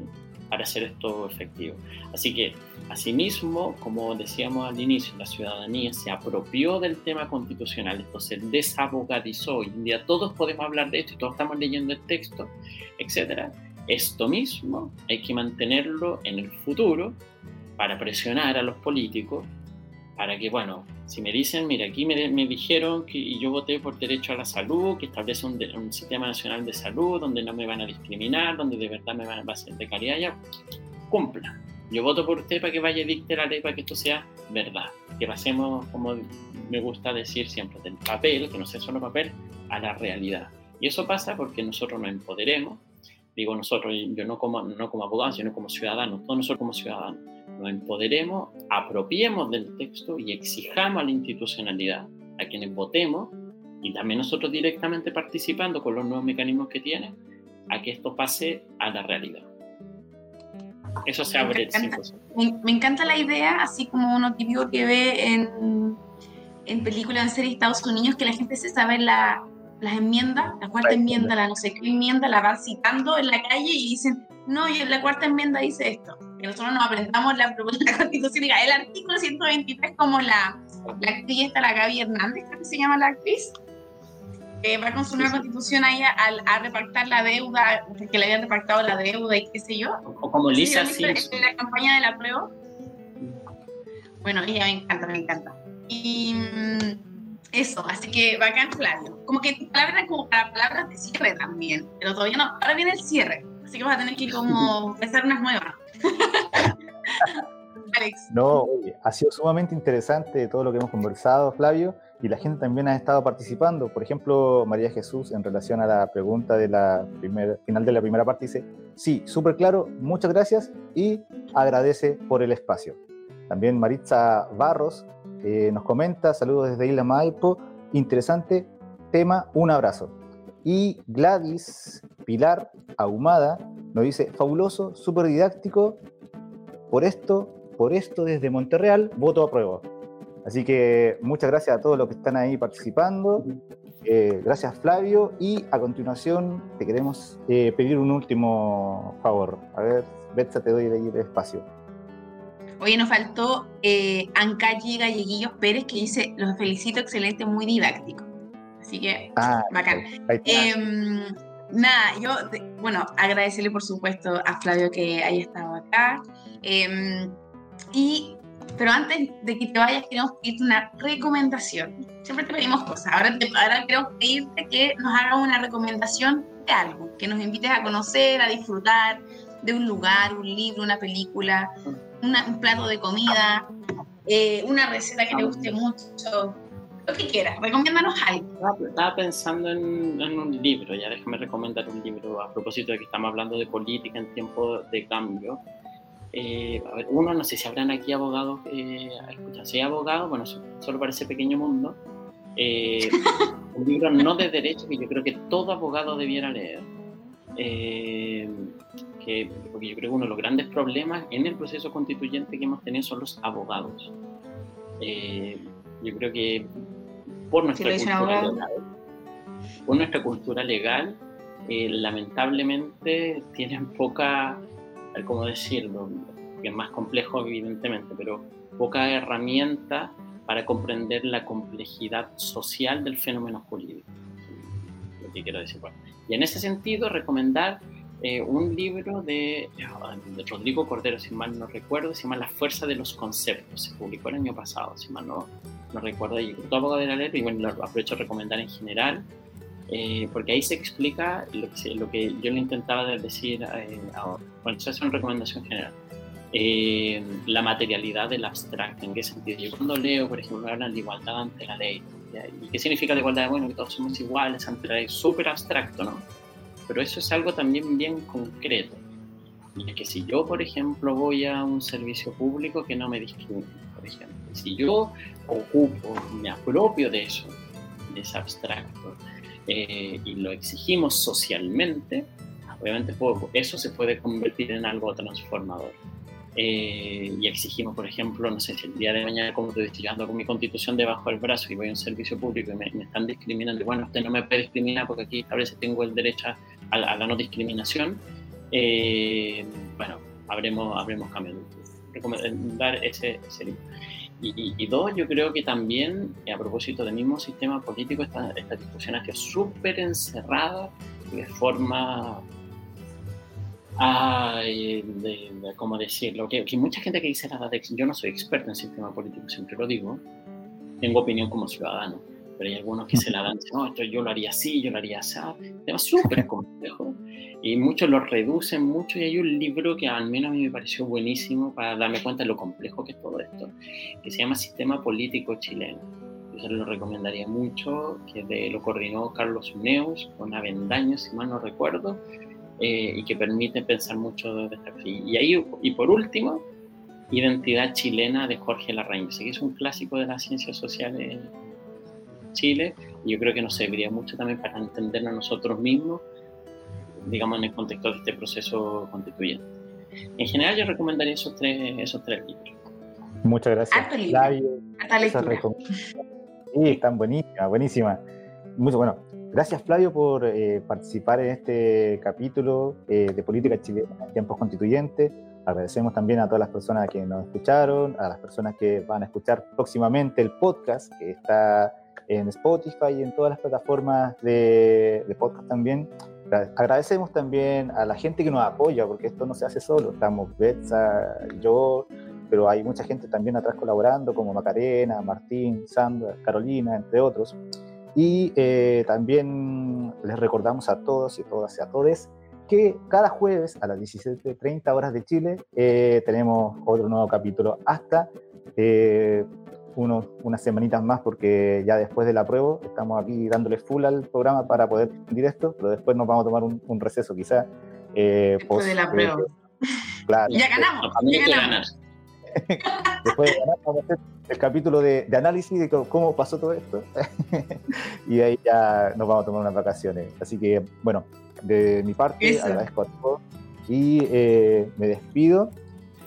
para hacer esto efectivo. Así que, asimismo, como decíamos al inicio, la ciudadanía se apropió del tema constitucional, esto se desabogadizó. Hoy en día todos podemos hablar de esto y todos estamos leyendo el texto, etcétera. Esto mismo hay que mantenerlo en el futuro para presionar a los políticos para que, bueno, si me dicen, mira, aquí me, me dijeron que y yo voté por derecho a la salud, que establece un, un sistema nacional de salud donde no me van a discriminar, donde de verdad me van a hacer de calidad, ya cumpla. Yo voto por usted para que vaya y dicte la ley para que esto sea verdad. Que pasemos, como me gusta decir siempre, del papel, que no sea solo papel, a la realidad. Y eso pasa porque nosotros nos empoderemos, digo nosotros, yo no como, no como abogado, sino como ciudadanos, todos nosotros como ciudadanos, nos empoderemos, apropiemos del texto y exijamos a la institucionalidad, a quienes votemos, y también nosotros directamente participando con los nuevos mecanismos que tiene, a que esto pase a la realidad. Eso se Me abre el encanta. 5%. Me, me encanta la idea, así como uno típico que ve en, en películas, en series de Estados Unidos, que la gente se sabe la, las enmiendas, la cuarta enmienda, la no sé qué enmienda, la van citando en la calle y dicen, no, y la cuarta enmienda dice esto. Que nosotros nos aprendamos la, la constitución, diga, el artículo 123 como la, la actriz esta, la Gaby Hernández, creo que se llama la actriz, que va con su nueva constitución ahí a, a repactar la deuda, que le habían repactado la deuda y qué sé yo. O como Lisa Sí, ¿lo viste Simpson. en la campaña de la prueba. Bueno, ella me encanta, me encanta. Y mm, eso, así que bacán, Flavio. Como que tu palabra como para palabras de cierre también, pero todavía no. Ahora viene el cierre, así que vas a tener que como pensar unas nuevas. (laughs) Alex, No, oye, ha sido sumamente interesante todo lo que hemos conversado, Flavio, y la gente también ha estado participando. Por ejemplo, María Jesús, en relación a la pregunta de la final de la primera parte, dice, sí, súper claro, muchas gracias y agradece por el espacio. También Maritza Barros eh, nos comenta, saludos desde Isla Maipo, interesante tema, un abrazo. Y Gladys Pilar Ahumada nos dice, fabuloso, súper didáctico, por esto, por esto desde Monterreal, voto a prueba. Así que muchas gracias a todos los que están ahí participando. Eh, gracias Flavio. Y a continuación te queremos eh, pedir un último favor. A ver, Betsa, te doy de ahí el espacio. Oye, nos faltó eh, Galleguillos Pérez que dice, los felicito, excelente, muy didáctico. Así que, Ah, bacán. Em, nada, yo, bueno, agradecerle por supuesto a Flavio que haya estado acá. Em, y, pero antes de que te vayas, queremos pedirte una recomendación. Siempre te pedimos cosas. Ahora, te, ahora queremos pedirte que nos hagas una recomendación de algo, que nos invites a conocer, a disfrutar de un lugar, un libro, una película, una- un plato de comida, eh, una receta que te guste mucho, lo que quieras. Recomiéndanos algo. Estaba- pensando en, en un libro, ya déjame recomendar un libro a propósito de que estamos hablando de política en tiempo de cambio. Eh, a ver, uno, no sé si habrán aquí abogados, eh, escuchan, si hay abogados, bueno, solo para ese pequeño mundo. Eh, (laughs) un libro no de derecho que yo creo que todo abogado debiera leer. Eh, que, porque yo creo que uno de los grandes problemas en el proceso constituyente que hemos tenido son los abogados. yo creo que por nuestra cultura legal, por nuestra cultura legal, lamentablemente tienen poca cómo decirlo, que es más complejo evidentemente, pero poca herramienta para comprender la complejidad social del fenómeno jurídico. Lo que quiero decir. y en ese sentido, recomendar eh, un libro de, de, Rodrigo Cordero, si mal no recuerdo, se llama La fuerza de los conceptos. Se publicó el año pasado, si mal no, no recuerdo. Y abogado de la ley, y bueno, lo aprovecho a recomendar en general. Eh, porque ahí se explica lo que, lo que yo le intentaba decir eh, ahora. Bueno, eso es una recomendación general. Eh, la materialidad del abstracto, ¿en qué sentido? Yo cuando leo, por ejemplo, hablan de igualdad ante la ley, ¿y qué significa la igualdad? Bueno, que todos somos iguales ante la ley, súper abstracto, ¿no? Pero eso es algo también bien concreto. Y que si yo, por ejemplo, voy a un servicio público que no me discrimine, por ejemplo, si yo ocupo, me apropio de eso, de ese abstracto, eh, y lo exigimos socialmente, obviamente eso se puede convertir en algo transformador. Eh, y exigimos, por ejemplo, no sé si el día de mañana, como estoy llegando con mi constitución debajo del brazo y voy a un servicio público y me, están discriminando, y bueno, usted no me puede discriminar porque aquí establece tengo el derecho a, la no discriminación, eh, bueno, habremos, habremos cambiado. Recomendar ese, ese libro. Y, dos, yo creo que también, a propósito del mismo sistema político, esta, esta discusión ha sido súper encerrada de forma, ay, de, ¿cómo decirlo? Que, que, mucha gente que dice la de, yo no soy experto en sistema político, siempre lo digo, tengo opinión como ciudadano, pero hay algunos que se la dan, no, esto yo lo haría así, yo lo haría así, tema súper complejo y muchos lo reducen mucho y hay un libro que al menos a mí me pareció buenísimo para darme cuenta de lo complejo que es todo esto, que se llama Sistema Político Chileno. Yo se lo recomendaría mucho, que de, lo coordinó Carlos Uneus con Avendaño, si mal no recuerdo, eh, y que permite pensar mucho de esta Y, ahí, y por último, Identidad Chilena de Jorge Larraín, que es un clásico de las ciencias sociales en Chile, y yo creo que nos serviría mucho también para entendernos nosotros mismos digamos, en el contexto de este proceso constituyente. En general, yo recomendaría esos tres, esos tres libros. Muchas gracias, Flavio. Sí, están buenísimas, buenísimas. Muy bueno. Gracias, Flavio, por eh, participar en este capítulo eh, de Política Chilena en tiempos constituyentes. Agradecemos también a todas las personas que nos escucharon, a las personas que van a escuchar próximamente el podcast que está en Spotify y en todas las plataformas de, de podcast también. Agradecemos también a la gente que nos apoya, porque esto no se hace solo. Estamos Betsa, yo, pero hay mucha gente también atrás colaborando, como Macarena, Martín, Sandra, Carolina, entre otros. Y eh, también les recordamos a todos y todas y a todos que cada jueves a las 17.30 horas de Chile eh, tenemos otro nuevo capítulo hasta eh, unos, unas semanitas más porque ya después de la prueba estamos aquí dándole full al programa para poder ir esto, pero después nos vamos a tomar un, receso quizá. Eh, después de la eh, prueba. claro. Ya ganamos, ya ganamos. (laughs) después de ganar vamos a hacer el capítulo de, de análisis de cómo pasó todo esto. (laughs) Y ahí ya nos vamos a tomar unas vacaciones. Así que, bueno, de mi parte agradezco a todos. Y eh, me despido.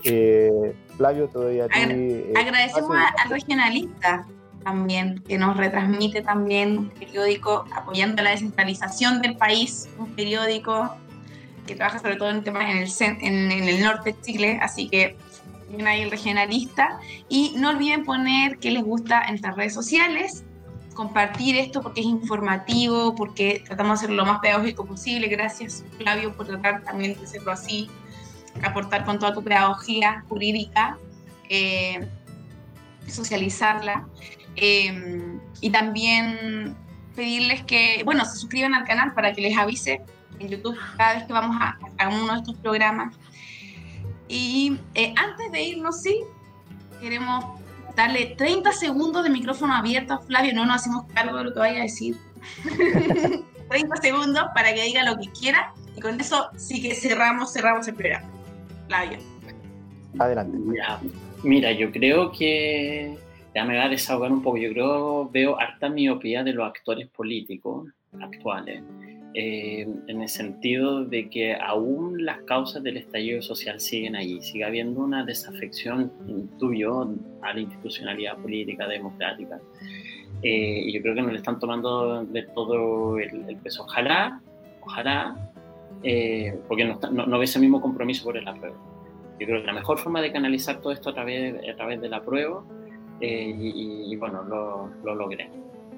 Eh, Flavio, todavía eh, Agradecemos al regionalista también, que nos retransmite también un periódico apoyando la descentralización del país, un periódico que trabaja sobre todo en temas en el, en, en el norte de Chile, así que hay el regionalista. Y no olviden poner qué les gusta en las redes sociales, compartir esto porque es informativo, porque tratamos de hacerlo lo más pedagógico posible. Gracias, Flavio, por tratar también de hacerlo así aportar con toda tu pedagogía jurídica, eh, socializarla eh, y también pedirles que, bueno, se suscriban al canal para que les avise en YouTube cada vez que vamos a, a uno de estos programas. Y eh, antes de irnos, sí, queremos darle 30 segundos de micrófono abierto a Flavio, no nos hacemos cargo de lo que vaya a decir. (laughs) 30 segundos para que diga lo que quiera y con eso sí que cerramos, cerramos el programa. Adelante. mira, yo creo que ya me va a desahogar un poco. Yo creo, veo harta miopía de los actores políticos actuales, eh, en el sentido de que aún las causas del estallido social siguen allí, sigue habiendo una desafección, intuyo, a la institucionalidad política democrática. Eh, y yo creo que no le están tomando de todo el, peso. Ojalá, ojalá, eh, porque no, no, no, ve ese mismo compromiso por el apruebo. Yo creo que la mejor forma de canalizar todo esto a través, a través del apruebo, eh, y, bueno, lo, lo logré.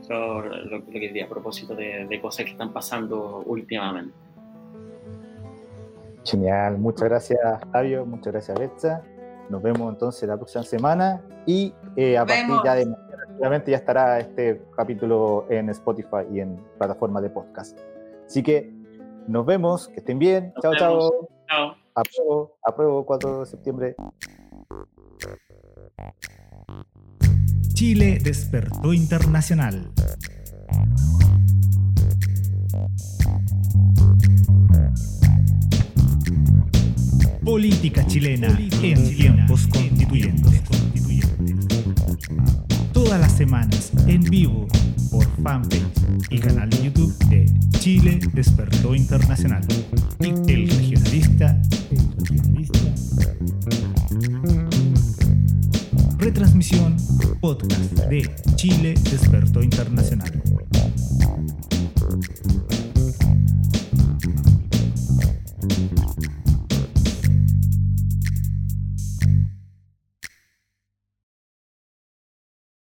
Lo, lo, que diría a propósito de, de, cosas que están pasando últimamente. Genial, muchas gracias Fabio, muchas gracias Betsa. Nos vemos entonces la próxima semana y a partir ya de Obviamente ya estará este capítulo en Spotify y en plataformas de podcast. Así que nos vemos, que estén bien. chao, chao. Chao. Apruebo, apruebo 4 de septiembre. Chile despertó internacional. Política chilena en tiempos constituyentes todas las semanas en vivo por fanpage y canal de YouTube de Chile Despertó Internacional y el regionalista, el regionalista. Retransmisión podcast de Chile Despertó Internacional.